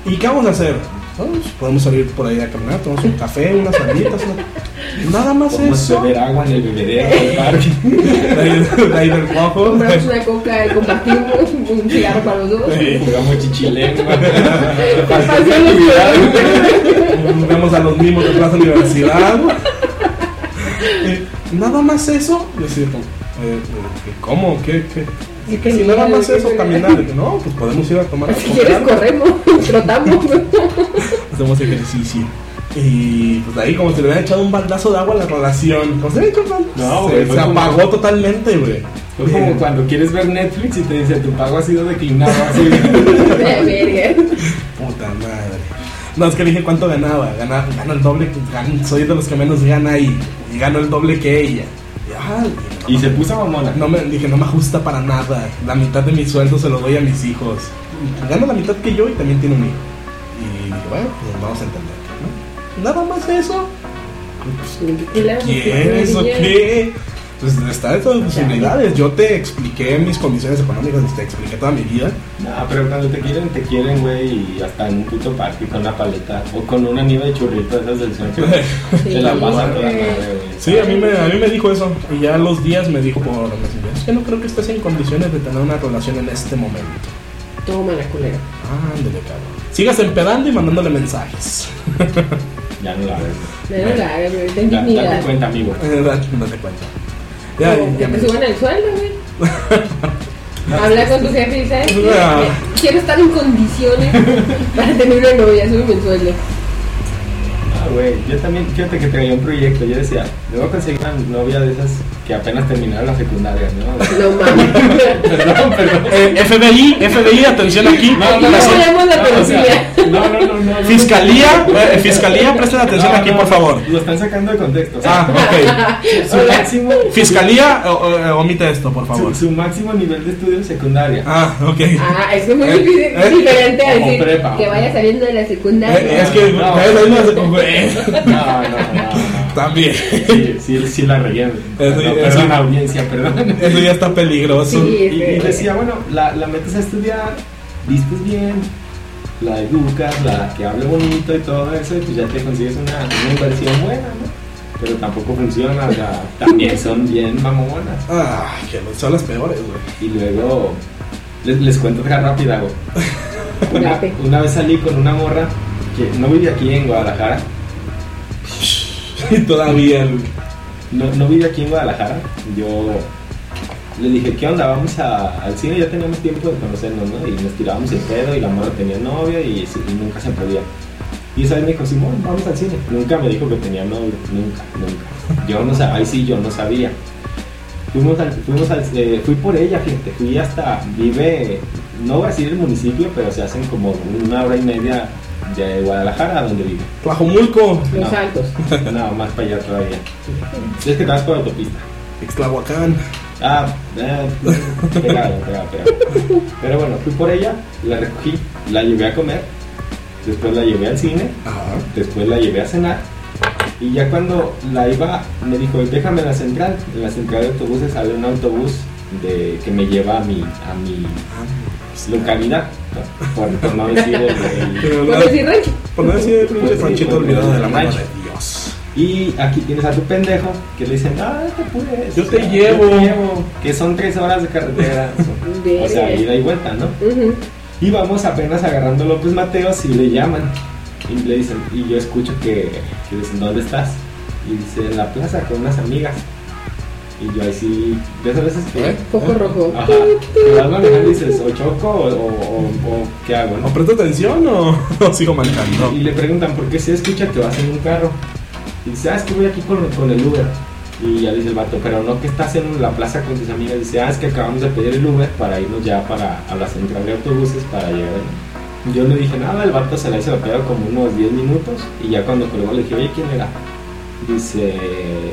¿Y qué vamos a hacer? "No, pues, podemos salir por ahí a caminar, tomamos un café, unas salitas, una- nada más Podemos eso. beber agua en el bebedero del parque. De ahí, de del. Compramos una coca y compartimos un cigarro para los dos. Sí. Jugamos chichilengua. Vemos a los mismos de Plaza Universidad. Eh, nada más eso. Yo como, eh, eh, ¿cómo? ¿Qué? qué? Sí, Que si nada más eso, caminar. No, pues podemos ir a tomar Si quieres, corremos, trotamos. Hacemos ejercicio. Y pues ahí como si le hubieran echado un baldazo de agua a la relación. Como se, No, se, güey, se fue como- apagó totalmente, güey. Fue como cuando quieres ver Netflix y te dice tu pago ha sido declinado así. Puta madre. No, es que dije cuánto ganaba. Gana, gano el doble. que- gan- soy de los que menos gana y, y gano el doble que ella. Y, Y se puso mamona. no me, dije, no me ajusta para nada. La mitad de mi sueldo se lo doy a mis hijos. Gana la mitad que yo y también tiene un hijo. Y dije, bueno, pues vamos a entender. ¿no? Nada más eso. ¿Qué haces? ¿Quieres o ¿Qué? qué? Pues está de todas las posibilidades. Yo te expliqué mis condiciones económicas, te expliqué toda mi vida. No, pero cuando te quieren, te quieren, güey, y hasta en un puto parque con una paleta o con una nieve de churrito esas del centro. Sí, Te la pasan toda güey. madre, güey. Sí, a mí, me, a mí me dijo eso. Y ya a los días me dijo por Messenger, es que no creo que estés en condiciones de tener una relación en este momento. Toma la culera. Ándale, cabrón. Sigas empedando y mandándole mensajes. Ya no la ves. No la hagas, güey. Ten Da- dignidad. Date cuenta, amigo. Eh, da- Date cuenta. Ya, ya que me te suban el sueldo, güey. Habla con tu jefe y quiero estar en condiciones para tener una novia, súbeme el sueldo. Ah, güey, yo también, fíjate que traía un proyecto. Yo decía, a conseguir una novia de esas que apenas terminaron la secundaria, ¿no? No mames. perdón, perdón. Eh, FBI, FBI, atención aquí. no, La- no. Ponemos la policía. no, no, no, no, no. Fiscalía, eh, fiscalía, presten atención No, aquí, no, por favor. Lo están sacando de contexto. Ah, ok. su máximo, Fiscalía, o- o- omite esto, por favor. su, su máximo nivel de estudio secundaria. Ah, ok. Ah, es muy Eh, difícil- eh, diferente a decir prepa. que vaya saliendo de la secundaria. Eh, es que, No. ¿sabes? Ahí no se conjugue. No, no, no, no. También. Sí, sí, sí la regué. Eso- Perdón, eso- perdón, audiencia, perdón. Eso ya está peligroso. Sí. Y, y decía, bueno, la, la metes a estudiar, vistes bien, la educas, la que hable bonito y todo eso, y pues ya te consigues una, una inversión buena, ¿no? Pero tampoco funciona, o sea, también son bien mamonas. Ah, que son las peores, güey. Y luego, les, les cuento otra rápida, güey. Una, vez salí con una morra que no vive aquí en Guadalajara, todavía no, no vive aquí en Guadalajara. Yo le dije, ¿qué onda? Vamos al cine, ya teníamos tiempo de conocernos, ¿no? Y nos tirábamos el pedo y la morra tenía novia y, nunca se podía. Y esa vez me dijo, Simón, vamos al cine. Nunca me dijo que tenía novio, nunca, nunca. Yo no sabía, ahí sí yo no sabía. Fuimos al, fuimos al, eh, fui por ella, fíjate, fui hasta, vive, no voy a decir el municipio, pero se hacen como una hora y media de Guadalajara a donde vive. Tlajomulco, Los No. altos. No, más para allá todavía. Es que te vas por autopista. Ixtlahuacán. Ah, eh, pegado, pegado, pegado. Pero bueno, fui por ella, la recogí, la llevé a comer, después la llevé al cine, Ajá. después la llevé a cenar. Y ya cuando la iba, me dijo, déjame en la central. En la central de autobuses sale un autobús de, que me lleva a mi, a mi localidad, ¿no? por, por no decir el- Por no- decir rancho. Por no decir el pinche Pues ranchito olvidado de la mano de Dios. Y aquí tienes a tu pendejo que le dicen, ah, te puedes. Yo te llevo. Que son tres horas de carretera. o sea, ida y vuelta, ¿no? Y vamos apenas agarrando López Mateos y le llaman. Y le dicen, y yo escucho que, que dicen, ¿dónde estás? Y dice, en la plaza con unas amigas. Y yo así, de esas veces que... ¿Eh? Foco rojo. Ajá, que vas manejando y dices, o choco o, o, o- o qué hago, ¿O ¿no? presto atención o, o sigo manejando? Y le preguntan, ¿por qué se escucha que vas en un carro? Y dice, ah, es que voy aquí con, con el Uber. Y ya dice el vato, pero no que estás en la plaza con tus amigas. Dice, ah, es que acabamos de pedir el Uber para irnos ya para, a la central de autobuses para llegar. ahí". Yo le dije, nada, el vato se la hizo la pega como unos 10 minutos. Y ya cuando colgó le dije, oye, ¿quién era? Dice,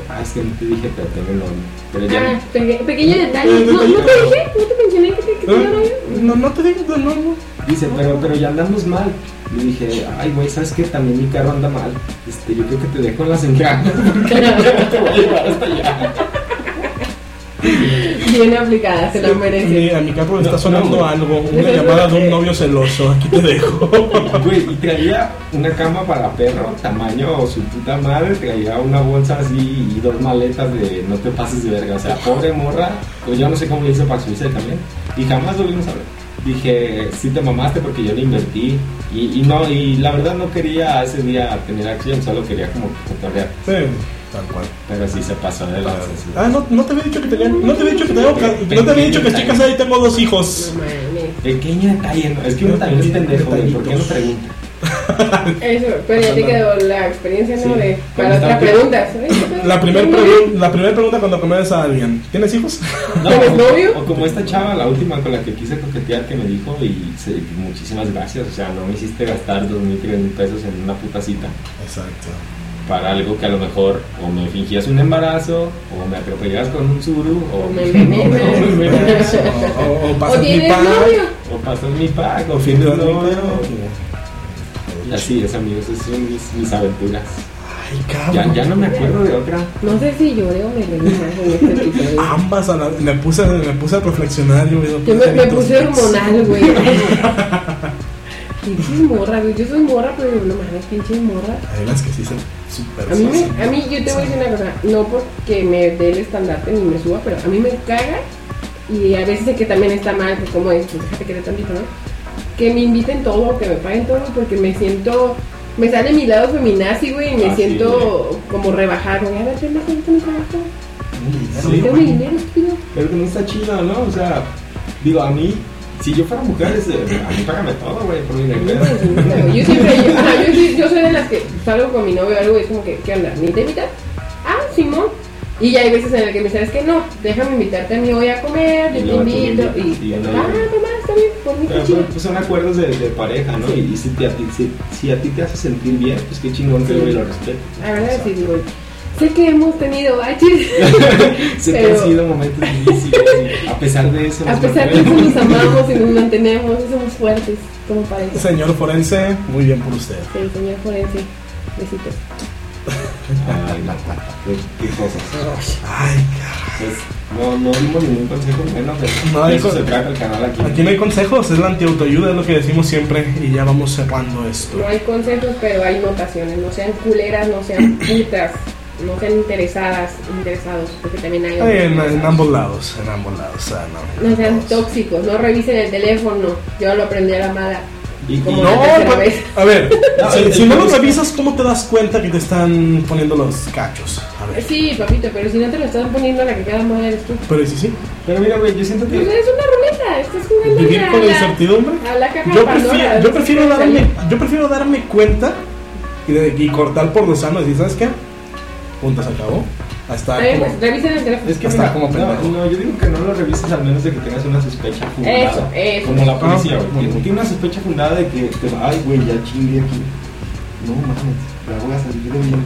ah, es que no te dije, pero tengo el nombre. Pero ya, Ah, peque- pequeño detalle. No, no te dije, no te mencioné que te que. ¿Eh? No, no te digo, no, no. no. Dice, pero, pero ya andamos mal. Le dije, ay, güey, ¿sabes qué? También mi carro anda mal. Este, yo creo que te dejo en las entradas porque no te voy a llevar hasta allá. Bien aplicada, se lo merece. a mi carro le está sonando no, algo. Una llamada de un novio celoso. Aquí te dejo. Güey, y traía una cama para perro, tamaño su puta madre. Traía una bolsa así y dos maletas de no te pases de verga. O sea, pobre morra. Pues yo no sé cómo le hice para subirse también. Y jamás volvimos a ver. Dije, sí te mamaste porque yo le invertí. Y, y no, y la verdad no quería ese día tener acción, solo quería como cotorrear. Sí, tal cual. Pero sí se pasó de la Ah, no, no te había dicho que tenía. No te había dicho que tengo. No te había dicho que estoy casada y tengo dos hijos. No mames. Pequeño detalle, ¿no? Es que uno también es pendejo, güey. ¿Por qué no pregunta? Eso, pero ya te quedó la experiencia, ¿no? Sí. De, para otra pregunta. La primera la primer pregunta cuando conoces a alguien: ¿Tienes hijos? ¿Tienes novio? O como esta chava, la última con la que quise coquetear, que me dijo, y se- muchísimas gracias, o sea, no me hiciste gastar dos mil, tres mil pesos en una puta cita Exacto. Para algo que a lo mejor o me fingías un embarazo, o me atropellabas con un suru, o, O me envenenas. o me envenenas, O, o, o ¿O pasas mi pack. o pasas mi pack, o fin de. Y así es, amigos, esas son mis, mis aventuras. Ay, Ya, cabrón. ya no me acuerdo de otra. No sé si lloré o me reí este. Ambas a la- me puse me puse a reflexionar yo, Yo me, me puse hormonal, güey. Pinches morra, güey. Yo soy morra, pero no mames, pinches morra. Unas que sí son súper A mí, me- a mí, yo te voy a decir una cosa, no porque me dé el estandarte ni me suba, pero a mí me caga y a veces sé que también está mal, pues como es, pues déjate que tantito, ¿no? Que me inviten todo, que me paguen todo, porque me siento, me sale mi lado feminazi, güey, y me Ah, sí, siento como rebajada, güey, a ver, mi trabajo, Sí, tengo mi dinero, estúpido. Pero que no está chido, ¿no? O sea, digo, a mí, si yo fuera mujer, es a mí págame todo, güey, por mi A mí dinero. me disgusta, güey. Yo siempre, yo, ajá, yo, sí- yo soy de las que salgo con mi novio o algo y es como que, ¿qué onda? ¿Ni te invitas? Ah, Simón. Y ya hay veces en las que me sabes que no, déjame invitarte a mí hoy a comer, Y yo te luego tú me invito. invitas, Y, y ah, yo no mamá, está bien, por mí Pero qué chido. pues, pues son acuerdos de, de pareja, ¿no? Y, y si, te- a ti, si, si a ti te hace sentir bien, pues qué chingón que Sí. yo lo respeto. La verdad sí, digo, sé que hemos tenido baches, sé que han sido momentos difíciles. a pesar de eso, a nos pesar de eso nos amamos y nos mantenemos y somos fuertes como pareja. Señor forense, muy bien por usted. Sí, señor forense, besitos. Ay, no, qué, qué cosas. Ay, Pues no, no dimos ningún consejo bueno, pero No, de hay eso se trata el canal aquí. aquí no hay consejos, es la antiautoayuda, es lo que decimos siempre. Y ya vamos cerrando esto. No hay consejos, pero hay notaciones. No sean culeras, no sean putas, no sean interesadas, interesados, porque también hay. En, en ambos lados, en ambos lados. o sea, no, No sean todos. tóxicos, no revisen el teléfono. Yo lo aprendí a la mala. Y, No, pero- vez. a ver, No, si, no lo tema es que- revisas, ¿cómo te das cuenta que te están poniendo los cachos? A ver, Sí, papito, pero si no te lo están poniendo, la que queda mal eres tú. pero ¿y si sí? Pero mira, güey, yo siento Pues que. es una ruleta, estás jugando ¿Vivir a con la incertidumbre? A la caja Yo de Pandora, prefiero, yo prefiero darme, yo prefiero darme cuenta y, de- y cortar por lo sano y decir, ¿sabes qué? Punto, se acabó. Hasta como- pues, revisen el teléfono. Es que Está mira, como no, pendejo. no, yo digo que no lo revises al menos de que tengas una sospecha fundada. Eso, eso. Como la policía, Ah, güey. bueno. que tiene una sospecha fundada de que te va, ay, güey, ya chingue aquí. No mames, la voy a salir de bien.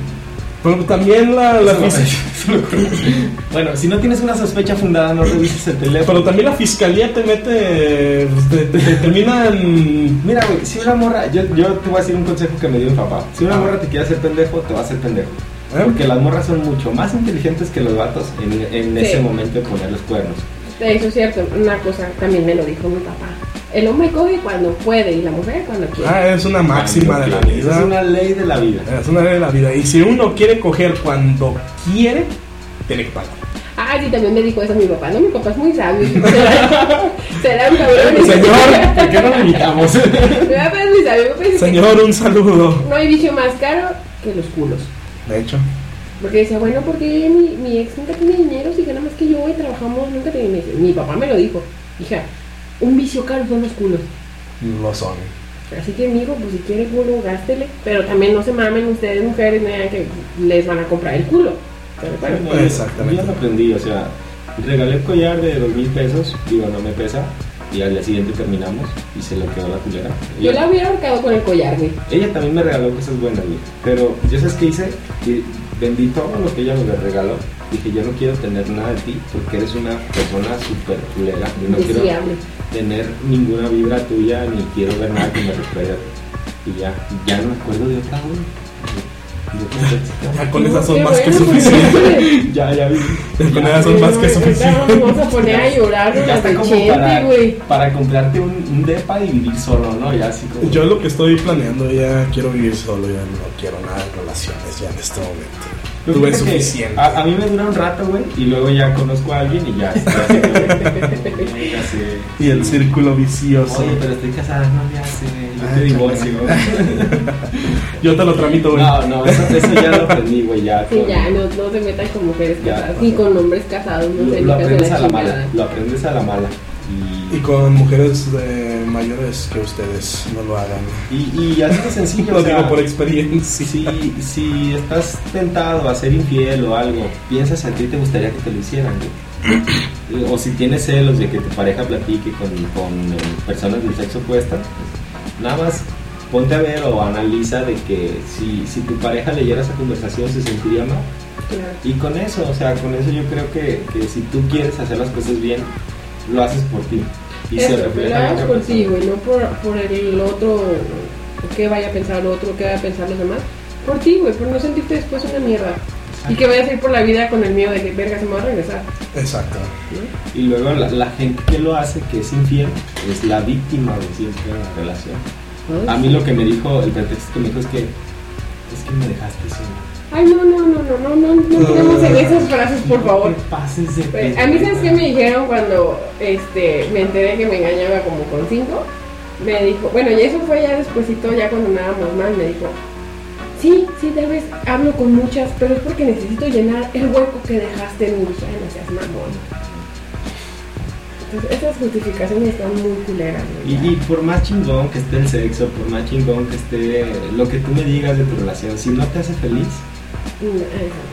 Pero también la, la bueno, si no tienes una sospecha fundada, no revises el teléfono. pero también la fiscalía te mete, te, te, te terminan Mira, güey, si una morra, yo, yo te voy a decir un consejo que me dio mi papá. Si una Ah. morra te quiere hacer pendejo, te va a hacer pendejo. ¿Eh? Porque las morras son mucho más inteligentes que los vatos en, en Sí. ese momento de poner los cuernos. Eso es cierto, una cosa también me lo dijo mi papá. El hombre coge cuando puede y la mujer cuando quiere. Ah, es una máxima de la vida. Es una ley de la vida. Es una ley de la vida. Y si uno quiere coger cuando quiere, tiene que pagar. Ah, sí, también me dijo eso mi papá. No, mi papá es muy sabio. Será, un cabrón. Señor, ¿Por qué no lo invitamos? Mi papá es muy sabio. que Señor, un saludo. No hay vicio más caro que los culos. De hecho, Porque decía, bueno, porque mi, mi ex nunca tiene dinero, si gana más que yo y trabajamos, nunca tiene dinero. Mi papá me lo dijo, hija, un vicio caro son los culos. Lo son. Así que, amigo, pues si quiere culo, gástele. Pero también no se mamen ustedes, mujeres, que les van a comprar el culo. Bueno, no, Exactamente. Yo ya lo aprendí, o sea, regalé el collar de dos mil pesos, digo, no me pesa, y al día siguiente terminamos y se lo quedó la culera. yo la hubiera ahorcado con el collar, güey. ella también me regaló cosas buenas, güey. Pero yo sabes qué hice, Y vendí todo lo que ella me regaló. Dije, yo no quiero tener nada de ti porque eres una persona súper culera. Yo no quiero Deseable. tener ninguna vibra tuya ni quiero ver nada que me recuerde. Y ya, ya no me acuerdo de otra, güey. Ya con esas son más que pues, suficientes. Ya, ya vi. Con esas son más que suficientes. Nos vamos a poner a llorar Ya está como para, güey. para comprarte un, un depa y vivir solo, ¿no? Ya así como. Yo lo que estoy planeando ya quiero vivir solo, ya no quiero nada de relaciones ya en este momento. Yo Tuve suficiente. A, a mí me dura un rato, güey, y luego ya conozco a alguien y ya. así, sé. Y el círculo vicioso. Oye, pero estoy casada, no me hace, yo Ah, te divorcio. Yo te lo tramito, güey. No, no, eso, eso ya lo aprendí, güey, ya. Sí, ya, no, no se metan con mujeres Ya, casadas, ni con hombres casados, no sé, Lo, lo ni aprendes de a la mala, lo aprendes a la mala. Y con mujeres de mayores que ustedes no lo hagan. Y, y, y así de sencillo, Lo o sea, digo por experiencia. si, si estás tentado a ser infiel o algo, piensas a ti te gustaría que te lo hicieran, güey. O si tienes celos de que tu pareja platique con, con eh, personas del sexo opuesto, pues, nada más ponte a ver o analiza de que si, si tu pareja leyera esa conversación se sentiría mal. Y con eso, o sea, con eso yo creo que, que si tú quieres hacer las cosas bien, lo haces por ti. Y Eso, se refleja lo en por ti, güey, no por, por el otro, qué vaya a pensar el otro, qué vaya a pensar los demás. Por ti, güey, por no sentirte después una mierda. Y que vayas a ir por la vida con el miedo de que, verga, se me va a regresar. Exacto. Y luego la, la gente que lo hace, que es infiel, es la víctima de siempre de la relación. A mí lo que me dijo, el pretexto que me dijo es que es que me dejaste solo. Ay, no, no, no, no, no, no, no tenemos en esas frases, por favor. No te pases de Pues, a mí, ¿sabes qué me dijeron cuando este, me enteré que me engañaba como con cinco? Me dijo, bueno, y eso fue ya despuesito, ya cuando andábamos mal, me dijo, sí, sí, tal vez hablo con muchas, pero es porque necesito llenar el hueco que dejaste en mi Ay, no seas mamón. Entonces, esas justificaciones están muy culeras, güey. Y, y por más chingón que esté el sexo, por más chingón que esté lo que tú me digas de tu relación, si no te hace feliz, No.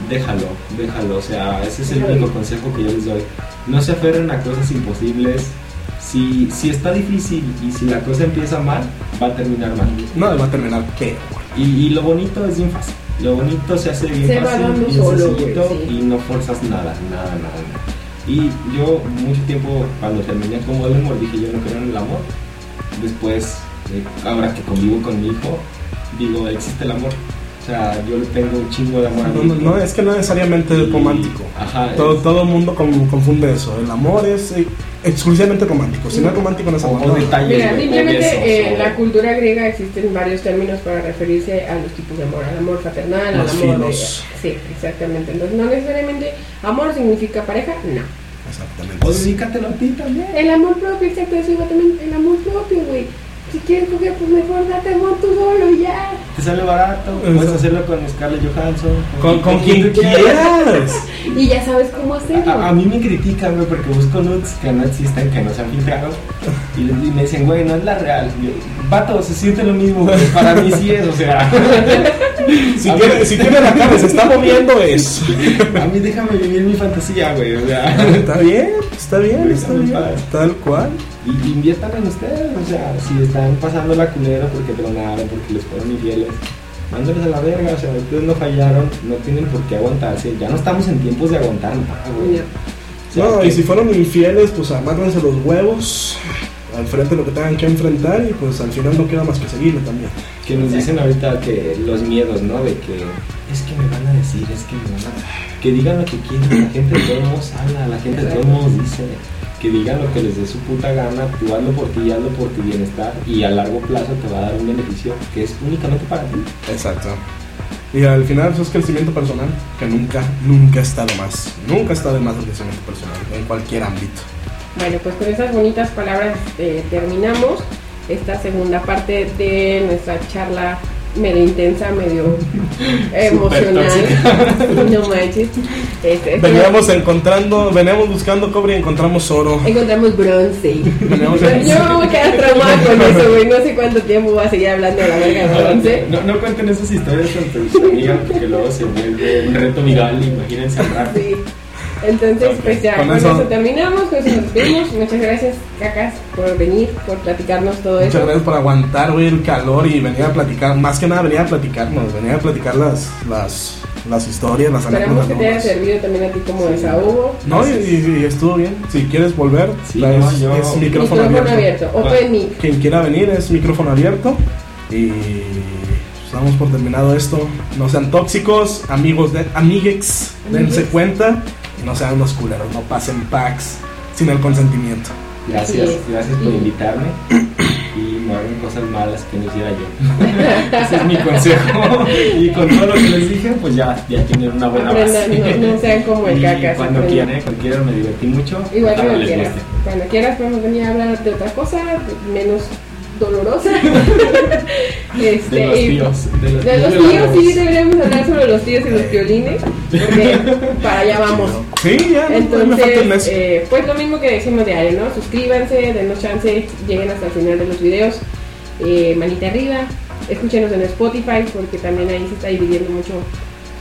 Déjalo, déjalo. O sea, ese es el único consejo que yo les doy. No se aferren a cosas imposibles. Si, si está difícil y si la cosa empieza mal, va a terminar mal. No, va a terminar peor. Y, y lo bonito es bien fácil. Lo bonito se hace bien Se va fácil, dando bien solo, sencillito sí. y no forzas nada, nada, nada. nada. Y yo mucho tiempo cuando terminé con Voldemort dije yo no creo en el amor. Después, eh, ahora que convivo con mi hijo, digo existe el amor. O sea, yo le tengo un chingo de amor a No, no, no, es que no necesariamente es romántico. Ajá. Todo, es- todo el mundo con- confunde eso. El amor es eh, exclusivamente romántico. Si no es romántico, no es amor. o no. detalles. Mira, simplemente eh, la cultura griega existen varios términos para referirse a los tipos de amor, al amor fraternal, al amor de... Sí, exactamente. Entonces no necesariamente amor significa pareja, no. Exactamente. O dedícatelo a ti también. El amor propio, exacto, eso iba también, el amor propio, güey. Si quieres coger, pues mejor date amor tú solo y ya. Te sale barato. Puedes hacerlo con Scarlett Johansson. Con, con quien quieras. Y ya sabes cómo hacerlo. A, a mí me critican, güey, porque busco nudes que no existen, que no se han filtrado. Y, y me dicen, güey, no es la real. Yo, Vato, se siente lo mismo, güey. Para mí sí es, o sea. Si tiene, ver. si tiene la cara, se está moviendo, es. A mí déjame vivir mi fantasía, güey. O sea. Está bien, está bien, está bien. Tal cual. Y inviertan en ustedes, o sea, si están pasando la culera porque tronaron, porque les fueron infieles, mándenlos a la verga, o sea, ustedes no fallaron, no tienen por qué aguantarse, ya no estamos en tiempos de aguantar nada, güey. Ya. O sea, No, que- y si fueron infieles, pues amárrense los huevos. Al frente lo que tengan que enfrentar y pues al final no queda más que seguirle también. que nos dicen ahorita que los miedos, ¿no? De que es que me van a decir, es que me van a... Que digan lo que quieran, la gente de todos modos habla, la gente de todos modos dice. Que digan lo que les dé su puta gana, tú hazlo por ti, hazlo por tu bienestar y a largo plazo te va a dar un beneficio que es únicamente para ti. Exacto. Y al final eso es crecimiento personal, que nunca, nunca está de más. Nunca está de más el crecimiento personal, en cualquier ámbito. Bueno, pues con esas bonitas palabras eh, terminamos esta segunda parte de nuestra charla medio intensa, medio emocional. no manches. Este, Veníamos encontrando, veníamos buscando cobre y encontramos oro. Encontramos bronce. Veníamos Yo me voy a quedar traumada con eso, güey. No sé cuánto tiempo voy a seguir hablando de la verga de bronce. No, no cuenten esas historias con tus amigas porque luego se vuelve un reto viral, imagínense. Sí. Entonces, Ok, pues ya, con con, eso- eso... terminamos, con eso nos despedimos. Muchas gracias, cacas, por venir, por platicarnos todo Muchas eso. gracias por aguantar, güey, el calor y venir a platicar. Más que nada, venir a platicarnos, venir a platicar las, las, las historias, las Esperamos anécdotas. que te haya ¿no? servido también a ti como desahogo. No, y, y- y estuvo bien. Si quieres volver, Sí, no, es, yo- es micrófono, Micrófono abierto. abierto, open mic. Quien quiera venir es micrófono abierto. Y pues, damos por terminado esto. No sean tóxicos, amigos de amiguex, dense cuenta. Y no sean unos culeros, no pasen packs sin el consentimiento. Gracias, gracias por invitarme y no hagan cosas malas que no hiciera yo. Ese es mi consejo. Y con todo lo que les dije, pues ya, ya tienen una buena base. No, no sean como el Y cacas. cuando quieran, cuando quieran me divertí mucho. Igual ojalá cuando les quieras. Cuando quieras podemos venir a hablar de otra cosa, menos dolorosa. este, De los tíos. De los, De tíos, sí, deberíamos hablar sobre los tíos y los violines. Porque para allá vamos. Sí, ya, Entonces, eh, pues lo mismo que decimos diario, ¿no? Suscríbanse, denos chance, lleguen hasta el final de los videos. Eh, manita arriba, escúchenos en Spotify, porque también ahí se está dividiendo mucho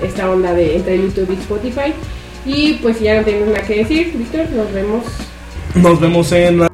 esta onda de entre YouTube y Spotify. Y pues si ya no tenemos nada que decir, Víctor, nos vemos Nos vemos en la